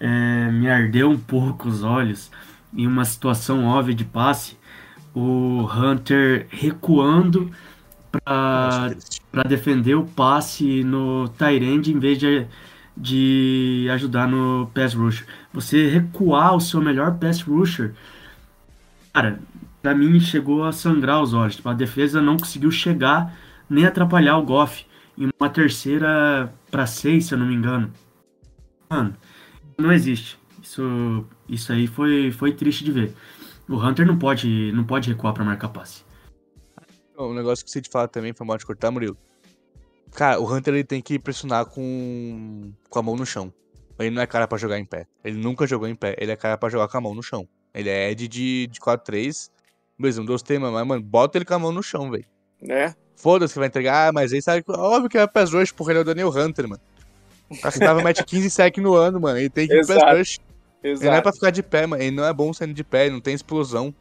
É, me ardeu um pouco os olhos em uma situação óbvia de passe, o Hunter recuando para defender o passe no Tyrande em vez de, de ajudar no pass rusher. Você recuar o seu melhor pass rusher, cara, para mim chegou a sangrar os olhos. Tipo, a defesa não conseguiu chegar nem atrapalhar o Goff em uma terceira para seis, se eu não me engano. Mano, não existe. Isso, isso aí foi, foi triste de ver. O Hunter não pode, não pode recuar para marcar passe. Um negócio que você te fala também, foi mal de cortar, Murilo. Cara, o Hunter ele tem que pressionar com, com a mão no chão. Ele não é cara para jogar em pé. Ele nunca jogou em pé. Ele é cara para jogar com a mão no chão. Ele é Ed de, de 4-3. Mesmo, dois temas, mas, mano, bota ele com a mão no chão, velho. Né? Foda-se que vai entregar, ah, mas aí sabe. Óbvio que é pass rush, porra, ele é o Daniel Hunter, mano. O cara tava mete 15 sec no ano, mano. Ele tem que ir pass rush. Ele não é pra ficar de pé, mano. Ele não é bom saindo de pé, ele não tem explosão.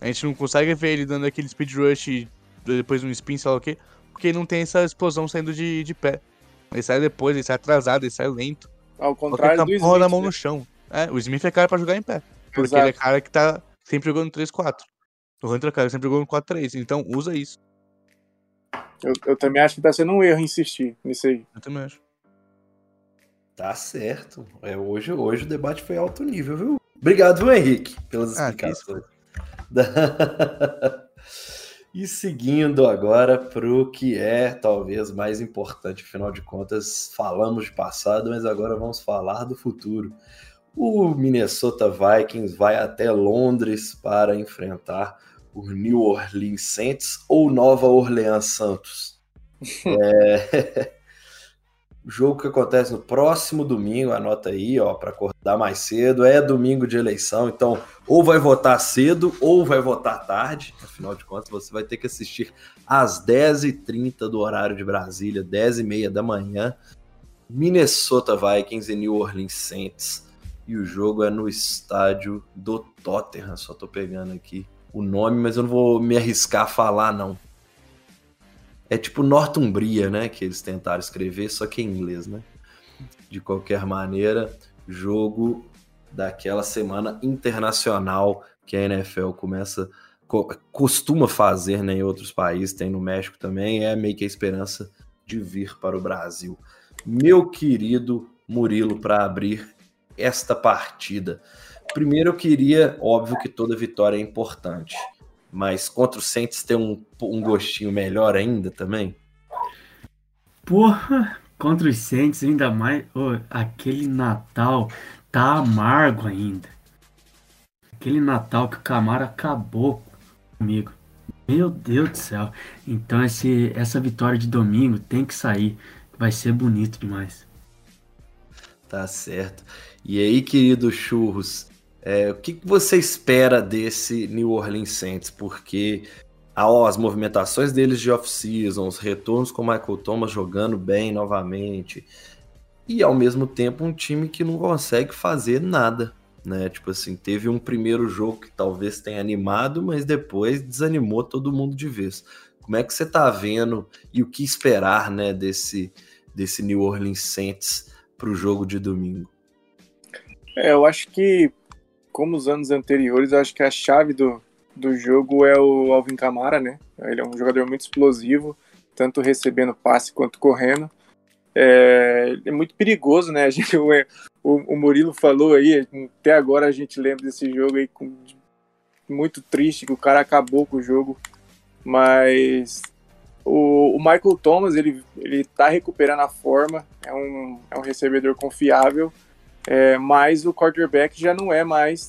A gente não consegue ver ele dando aquele speed rush depois um spin, sei lá o quê, porque ele não tem essa explosão saindo de, de pé. Ele sai depois, ele sai atrasado, ele sai lento. Ao contrário do Smith. na mão né? no chão. É, o Smith é cara pra jogar em pé. Porque Exato. ele é cara que tá sempre jogando 3-4. O Hunter é cara que sempre jogou no 4-3. Então usa isso. Eu, eu também acho que tá sendo um erro insistir nisso aí. Eu também acho. Tá certo. É, hoje, hoje o debate foi alto nível, viu? Obrigado, viu, Henrique, pelas ah, explicações. e seguindo agora para o que é talvez mais importante, afinal de contas, falamos de passado, mas agora vamos falar do futuro. O Minnesota Vikings vai até Londres para enfrentar o New Orleans Saints ou Nova Orleans Santos. é... Jogo que acontece no próximo domingo, anota aí, ó, para acordar mais cedo. É domingo de eleição, então ou vai votar cedo ou vai votar tarde. Afinal de contas, você vai ter que assistir às 10h30 do horário de Brasília, 10h30 da manhã. Minnesota Vikings e New Orleans Saints. E o jogo é no estádio do Tottenham. Só tô pegando aqui o nome, mas eu não vou me arriscar a falar, não. É tipo Northumbria, né? Que eles tentaram escrever, só que em inglês, né? De qualquer maneira, jogo daquela semana internacional que a NFL começa costuma fazer né, em outros países, tem no México também, é meio que a esperança de vir para o Brasil. Meu querido Murilo, para abrir esta partida. Primeiro eu queria, óbvio que toda vitória é importante, mas contra o Saints tem um, um gostinho melhor ainda também? Porra, contra os Saints ainda mais, oh, aquele Natal tá amargo ainda. Aquele Natal que o Camara acabou comigo. Meu Deus do céu. Então esse, essa vitória de domingo tem que sair. Vai ser bonito demais. Tá certo. E aí, querido Churros, é, o que, que você espera desse New Orleans Saints? Porque ó, as movimentações deles de off-season, os retornos com o Michael Thomas jogando bem novamente, e ao mesmo tempo um time que não consegue fazer nada. Né? Tipo assim, teve um primeiro jogo que talvez tenha animado, mas depois desanimou todo mundo de vez. Como é que você tá vendo e o que esperar, né, desse desse New Orleans Saints para o jogo de domingo? É, eu acho que, como os anos anteriores, acho que a chave do, do jogo é o Alvin Kamara, né? Ele é um jogador muito explosivo, tanto recebendo passe quanto correndo. É, é muito perigoso, né? A gente, o, o, Murilo falou aí, até agora a gente lembra desse jogo aí com, muito triste, que o cara acabou com o jogo. Mas o, o, Michael Thomas, ele, ele tá recuperando a forma, é um, é um recebedor confiável, é, mas o quarterback já não é mais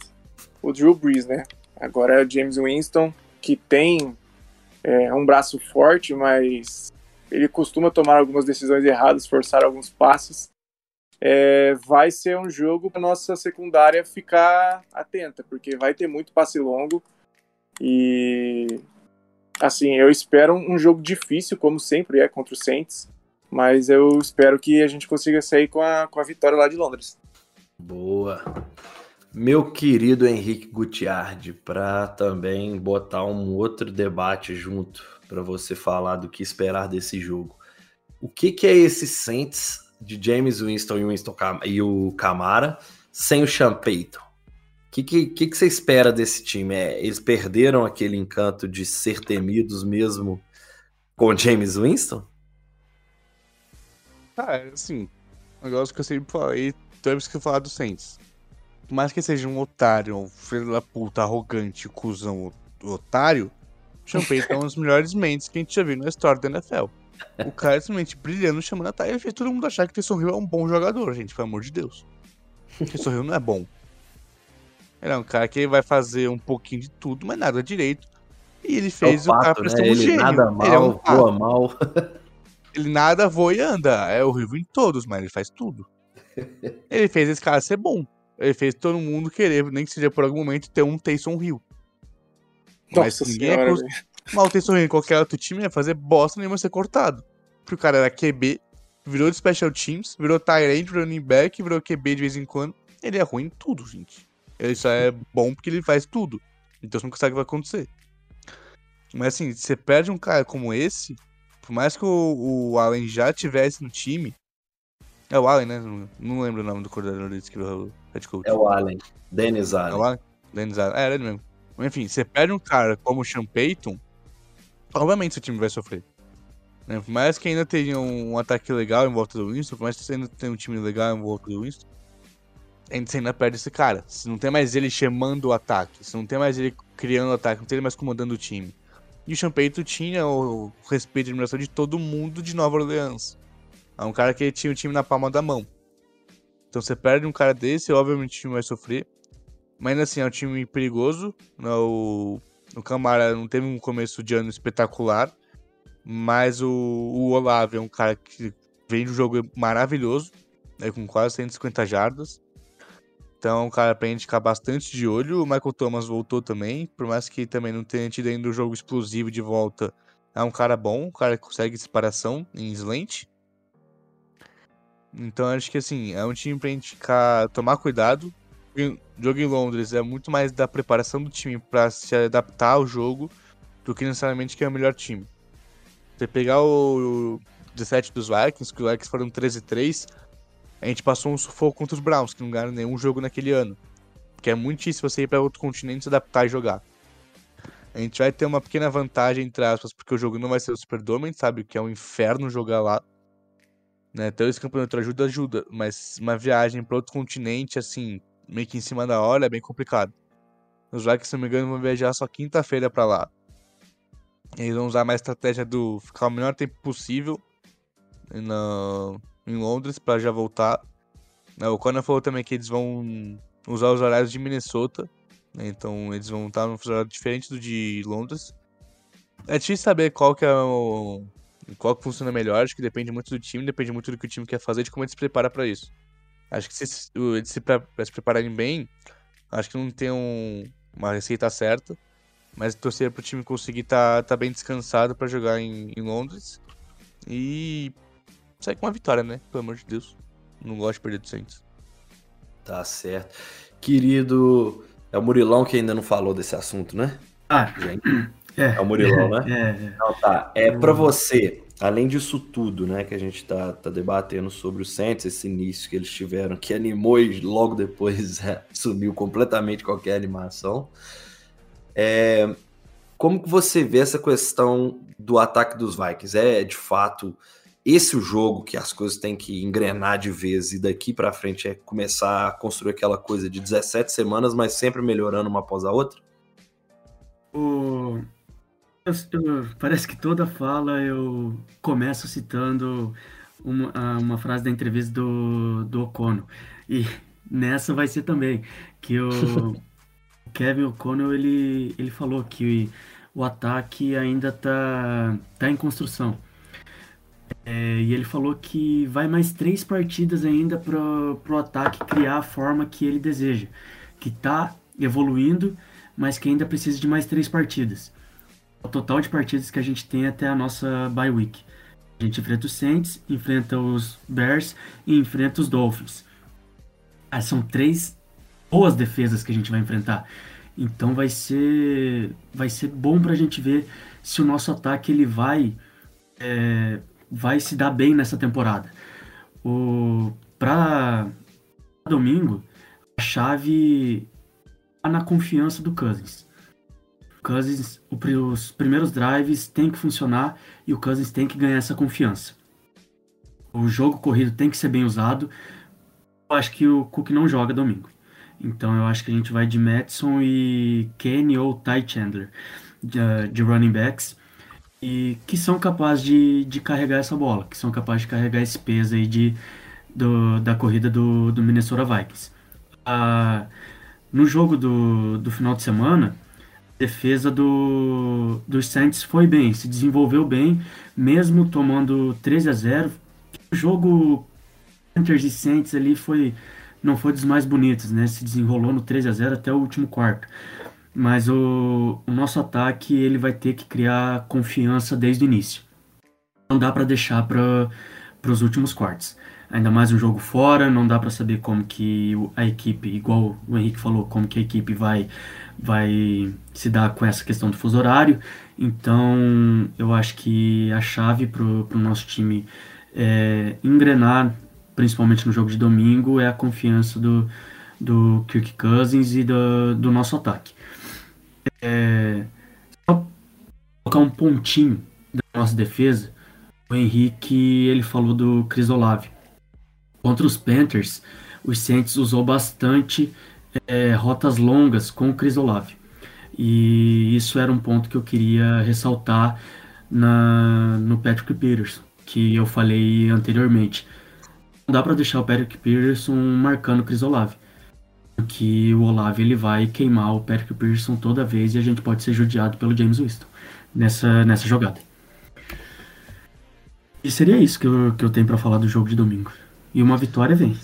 o Drew Brees, né? Agora é o James Winston, que tem é, um braço forte, mas ele costuma tomar algumas decisões erradas, forçar alguns passes. É, vai ser um jogo para nossa secundária ficar atenta, porque vai ter muito passe longo e assim, eu espero um jogo difícil, como sempre é contra o Saints, mas eu espero que a gente consiga sair com a, com a vitória lá de Londres. Boa. Meu querido Henrique Gutiardi, para também botar um outro debate junto, para você falar do que esperar desse jogo. O que, que é esse Saints de James Winston e, Winston e o Camara sem o Champeito? O que, que, que, você espera desse time? É, eles perderam aquele encanto de ser temidos mesmo com James Winston? Ah, é assim, um negócio que eu sempre falei, temos que falar do Saints. Por mais que seja um otário, um filho da puta, arrogante, cuzão, otário, Payton é um dos melhores mentes que a gente já viu na história da NFL. O cara é simplesmente brilhando, chamando a Thay e fez todo mundo achar que Taysom Hill é um bom jogador, gente, pelo amor de Deus. Taysom Hill não é bom. Ele é um cara que vai fazer um pouquinho de tudo, mas nada direito. E ele fez é o, o cara né? um ele gênio. Nada mal, ele é um voa mal. ele nada voa e anda. É horrível em todos, mas ele faz tudo. Ele fez esse cara ser bom. Ele fez todo mundo querer, nem que seja por algum momento, ter um Taysom Hill. Nossa mas ninguém senhora, é Mal o Taysom Hill em qualquer outro time ia fazer bosta nenhuma ser cortado. Porque o cara era QB, virou de Special Teams, virou Tyrant, virou running back, virou QB de vez em quando. Ele é ruim em tudo, gente. Ele só é bom porque ele faz tudo. Então você não sabe o que vai acontecer. Mas assim, você perde um cara como esse, por mais que o, o Allen já tivesse no time. É o Allen, né? Não, não lembro o nome do coordenador desse que o head coach. É o Allen. Dennis Allen. É o Allen? Dennis Allen. É, era ele mesmo. Enfim, você perde um cara como o Sean Payton, obviamente seu time vai sofrer. Né? Por mais que ainda tenha um, um ataque legal em volta do Winston, por mais que você ainda tenha um time legal em volta do Winston, você ainda perde esse cara. Se não tem mais ele chamando o ataque, se não tem mais ele criando o ataque, não tem ele mais comandando o time. E o Champeito tinha o respeito e admiração de todo mundo de Nova Orleans. É um cara que tinha o time na palma da mão. Então você perde um cara desse, obviamente o time vai sofrer. Mas ainda assim, é um time perigoso. Né? O, o Camara não teve um começo de ano espetacular. Mas o, o Olavo é um cara que vem de um jogo maravilhoso, né? com quase 150 jardas. Então, cara, pra gente ficar bastante de olho. O Michael Thomas voltou também, por mais que também não tenha tido ainda o jogo explosivo de volta. É um cara bom, um cara que consegue separação em slant. Então, acho que assim, é um time pra gente tomar cuidado. O jogo em Londres é muito mais da preparação do time para se adaptar ao jogo do que necessariamente que é o melhor time. Você pegar o 17 dos Vikings, que os Vikings foram 13-3, a gente passou um sufoco contra os Browns, que não ganharam nenhum jogo naquele ano. Que é muito difícil você ir para outro continente, se adaptar e jogar. A gente vai ter uma pequena vantagem, entre aspas, porque o jogo não vai ser o Superdome, sabe? Que é um inferno jogar lá. Né? Então esse campeonato ajuda, ajuda. Mas uma viagem para outro continente, assim, meio que em cima da hora, é bem complicado. Os Vikings, se não me engano, vão viajar só quinta-feira para lá. Eles vão usar uma estratégia do ficar o melhor tempo possível na, em Londres para já voltar. O Conan falou também que eles vão usar os horários de Minnesota, né? então eles vão estar num horário diferente do de Londres. É difícil saber qual que é o qual que funciona melhor, acho que depende muito do time, depende muito do que o time quer fazer, de como ele se prepara para isso. Acho que se eles se, se prepararem bem, acho que não tem um, uma receita certa, mas torcer pro time conseguir estar tá, tá bem descansado para jogar em, em, Londres e sair com uma vitória, né? Pelo amor de Deus. Não gosto de perder do Saints. Tá certo. Querido, é o Murilão que ainda não falou desse assunto, né? Ah, Gente. É, é o Murilão, né? É, é. Então tá. É para você, além disso tudo, né, que a gente tá, tá debatendo sobre o Saints, esse início que eles tiveram, que animou e logo depois é, sumiu completamente qualquer animação. É, como que você vê essa questão do ataque dos Vikings? É de fato esse o jogo que as coisas têm que engrenar de vez e daqui para frente é começar a construir aquela coisa de 17 semanas, mas sempre melhorando uma após a outra? O... Eu, eu, parece que toda fala eu começo citando uma, uma frase da entrevista do, do O'Connell. E nessa vai ser também que o Kevin O'Connell ele, ele falou que o ataque ainda está tá em construção. É, e ele falou que vai mais três partidas ainda para o ataque criar a forma que ele deseja. Que está evoluindo, mas que ainda precisa de mais três partidas o total de partidas que a gente tem até a nossa bye week. A gente enfrenta os Saints, enfrenta os Bears e enfrenta os Dolphins. Ah, são três boas defesas que a gente vai enfrentar. Então vai ser vai ser bom para a gente ver se o nosso ataque ele vai é, vai se dar bem nessa temporada. O para domingo a chave tá na confiança do Cousins. Cousins, os primeiros drives tem que funcionar e o Cousins tem que ganhar essa confiança. O jogo corrido tem que ser bem usado. Eu acho que o Cook não joga domingo. Então eu acho que a gente vai de Madison e Kenny ou Ty Chandler de, de running backs e que são capazes de, de carregar essa bola, que são capazes de carregar esse peso aí de, do, da corrida do, do Minnesota Vikings. Ah, no jogo do, do final de semana, defesa do, dos Saints foi bem, se desenvolveu bem, mesmo tomando 13 a 0. O jogo Panthers e Saints ali foi não foi dos mais bonitos, né? Se desenrolou no 13 a 0 até o último quarto. Mas o, o nosso ataque ele vai ter que criar confiança desde o início. Não dá para deixar para os últimos quartos. Ainda mais um jogo fora, não dá para saber como que a equipe, igual o Henrique falou, como que a equipe vai vai se dar com essa questão do fuso horário. Então, eu acho que a chave para o nosso time é, engrenar, principalmente no jogo de domingo, é a confiança do, do Kirk Cousins e do, do nosso ataque. É, só colocar um pontinho da nossa defesa, o Henrique ele falou do Chris Olave. Contra os Panthers, os Saints usou bastante é, rotas longas com o Chris Olave. E isso era um ponto que eu queria ressaltar na, no Patrick Peterson, que eu falei anteriormente. Não dá para deixar o Patrick Peterson marcando o Chris Olave. Que o Olave ele vai queimar o Patrick Peterson toda vez e a gente pode ser judiado pelo James Winston nessa, nessa jogada. E seria isso que eu, que eu tenho para falar do jogo de domingo. E uma vitória vem.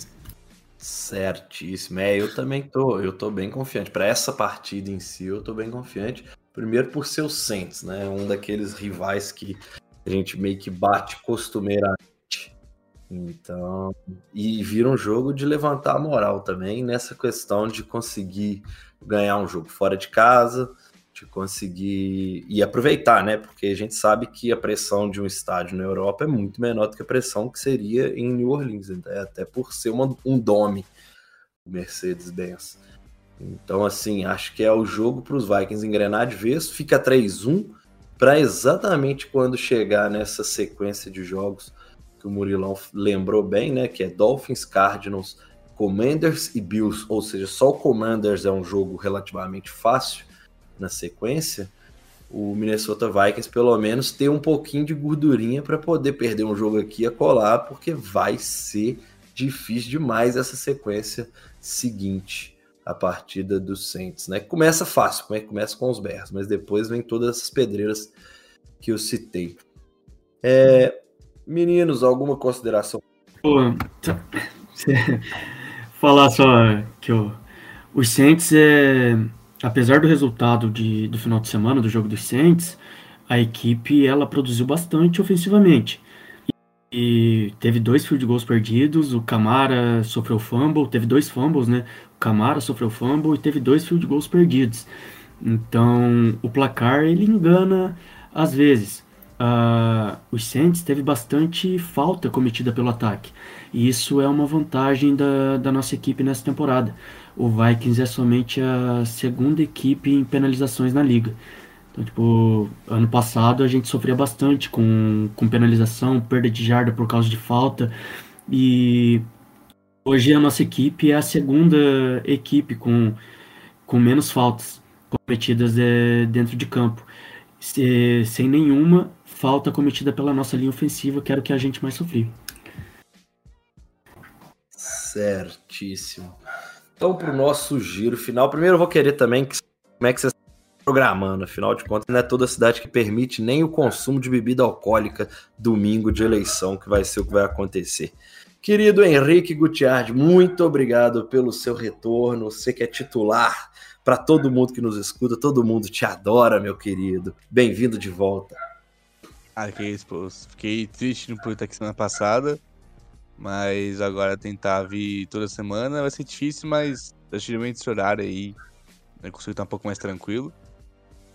Certíssimo. É, eu também tô, eu tô bem confiante. Para essa partida em si, eu tô bem confiante. Primeiro por ser o Saints, né? Um daqueles rivais que a gente meio que bate costumeiramente. Então, e vira um jogo de levantar a moral também nessa questão de conseguir ganhar um jogo fora de casa, de conseguir e aproveitar, né? Porque a gente sabe que a pressão de um estádio na Europa é muito menor do que a pressão que seria em New Orleans, né? até por ser uma, um dome, Mercedes-Benz. Então, assim, acho que é o jogo para os Vikings engrenar de vez, fica 3-1 para exatamente quando chegar nessa sequência de jogos que o Murilão lembrou bem, né? Que é Dolphins, Cardinals, Commanders e Bills, ou seja, só o Commanders é um jogo relativamente fácil na sequência, o Minnesota Vikings pelo menos ter um pouquinho de gordurinha para poder perder um jogo aqui a colar, porque vai ser difícil demais essa sequência seguinte a partida do Saints, né? Começa fácil, começa com os Bears, mas depois vem todas essas pedreiras que eu citei. É, meninos, alguma consideração? Pô, tá- falar só que o, os Saints, é, apesar do resultado de, do final de semana do jogo dos Saints, a equipe ela produziu bastante ofensivamente. E teve dois field goals perdidos, o Camara sofreu fumble, teve dois fumbles, né? O Camara sofreu fumble e teve dois field goals perdidos. Então, o placar ele engana às vezes. Uh, os Saints teve bastante falta cometida pelo ataque. E isso é uma vantagem da, da nossa equipe nessa temporada. O Vikings é somente a segunda equipe em penalizações na liga. Então, tipo, ano passado a gente sofria bastante com, com penalização, perda de jarda por causa de falta. E hoje a nossa equipe é a segunda equipe com, com menos faltas cometidas é, dentro de campo. Se, sem nenhuma falta cometida pela nossa linha ofensiva, que era o que a gente mais sofria. Certíssimo. Então, para o nosso giro final, primeiro eu vou querer também que, como é que você programando. Afinal de contas, não é toda cidade que permite nem o consumo de bebida alcoólica domingo de eleição, que vai ser o que vai acontecer. Querido Henrique Gutiardi, muito obrigado pelo seu retorno. Você que é titular para todo mundo que nos escuta, todo mundo te adora, meu querido. Bem-vindo de volta. Ah, que isso, pô. Fiquei triste no por estar aqui semana passada, mas agora tentar vir toda semana vai ser difícil, mas geralmente esse horário aí eu consigo estar um pouco mais tranquilo.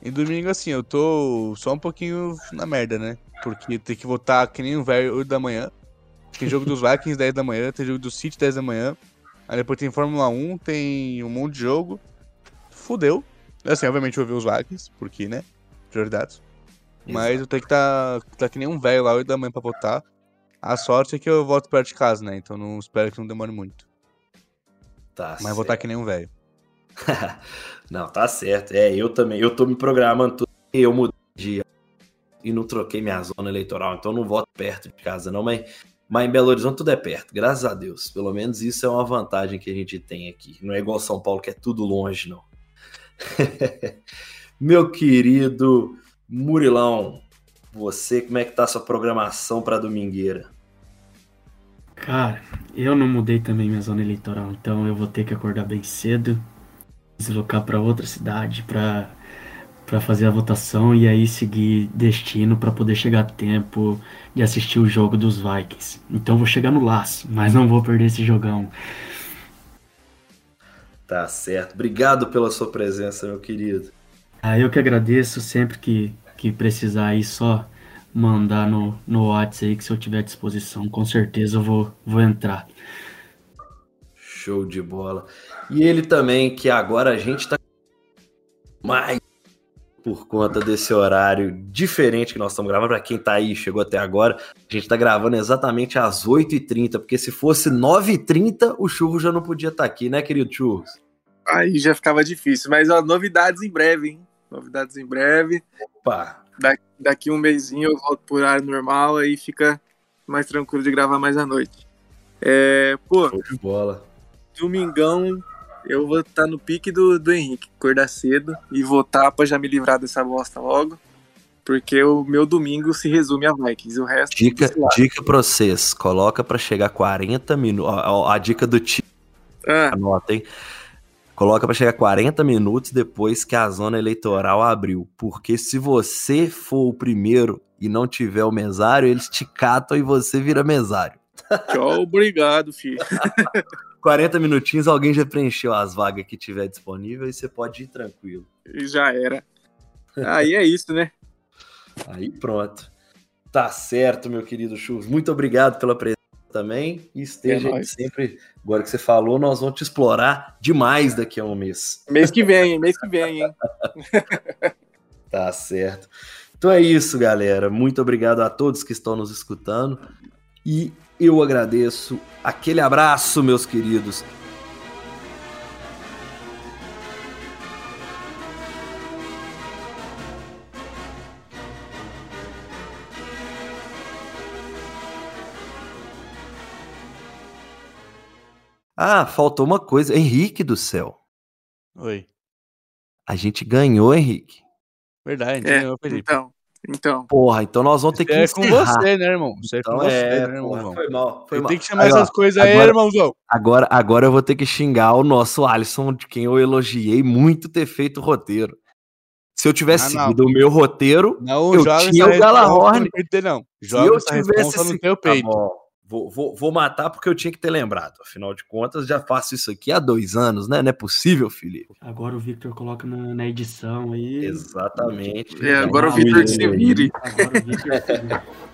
E domingo, assim, eu tô só um pouquinho na merda, né? Porque tem que votar que nem um velho 8 da manhã. Tem jogo dos Vikings 10 da manhã, tem jogo do City 10 da manhã. Aí depois tem Fórmula 1, tem um monte de jogo. Fudeu. Assim, obviamente eu vou ver os Vikings, porque, né? Prioridades. Mas eu tenho que estar tá, tá que nem um velho lá 8 da manhã pra votar. A sorte é que eu voto perto de casa, né? Então não espero que não demore muito. Tá Mas certo. votar que nem um velho. não, tá certo. É, eu também. Eu tô me programando. Tudo, eu mudei de dia e não troquei minha zona eleitoral, então não voto perto de casa, não. Mas, mas em Belo Horizonte tudo é perto, graças a Deus. Pelo menos isso é uma vantagem que a gente tem aqui. Não é igual São Paulo, que é tudo longe, não. Meu querido Murilão, você, como é que tá a sua programação para domingueira? Cara, eu não mudei também minha zona eleitoral, então eu vou ter que acordar bem cedo, deslocar para outra cidade para para fazer a votação e aí seguir destino para poder chegar a tempo de assistir o jogo dos Vikings. Então vou chegar no laço, mas não vou perder esse jogão. Tá certo. Obrigado pela sua presença, meu querido. Ah, eu que agradeço sempre que, que precisar aí só mandar no, no WhatsApp aí que se eu tiver à disposição, com certeza eu vou, vou entrar. Show de bola. E ele também, que agora a gente tá mais por conta desse horário diferente que nós estamos gravando. Para quem tá aí, chegou até agora, a gente tá gravando exatamente às 8h30, porque se fosse 9h30, o Churro já não podia estar tá aqui, né, querido Churros? Aí já ficava difícil, mas ó, novidades em breve, hein? Novidades em breve. Opa! Da, daqui um mêsinho eu volto por horário normal, aí fica mais tranquilo de gravar mais à noite. É, pô, de bola. Domingão, eu vou estar no pique do, do Henrique, acordar cedo e votar pra já me livrar dessa bosta logo. Porque o meu domingo se resume a Vikings. O resto. Dica, dica pra vocês: coloca pra chegar 40 minutos. A, a, dica do tio. Ah. Anota, hein? Coloca para chegar 40 minutos depois que a zona eleitoral abriu. Porque se você for o primeiro e não tiver o mesário, eles te catam e você vira mesário. Tchau, obrigado, filho. 40 minutinhos, alguém já preencheu as vagas que tiver disponível e você pode ir tranquilo. E já era. Aí é isso, né? Aí pronto. Tá certo, meu querido Churros. Muito obrigado pela presença também. E esteja é sempre. Agora que você falou, nós vamos te explorar demais daqui a um mês. Mês que vem, mês que vem, hein? tá certo. Então é isso, galera. Muito obrigado a todos que estão nos escutando. E eu agradeço. Aquele abraço, meus queridos. Ah, faltou uma coisa. Henrique do céu. Oi. A gente ganhou, Henrique. Verdade, a gente É, ganhou, Felipe. então, então. Porra, então nós vamos ter que é com encerrar. você, né, irmão? Isso é com Então você, é, né, porra, irmão? foi mal, foi mal. tenho que chamar Aí, essas coisas aí, agora- irmãozão. Agora, agora eu vou ter que xingar o nosso Alisson, de quem eu elogiei muito ter feito o roteiro. Se eu tivesse Ah, não. seguido o meu roteiro, Não Eu tinha o Galahorn. dele, não. se Joga eu essa tivesse no teu Tá peito. bom. Vou, vou, vou matar porque eu tinha que ter lembrado. Afinal de contas, já faço isso aqui há dois anos, né? Não é possível, Felipe. Agora o Victor coloca na, na edição aí. Exatamente. É, agora o e- se vire. Agora o Victor.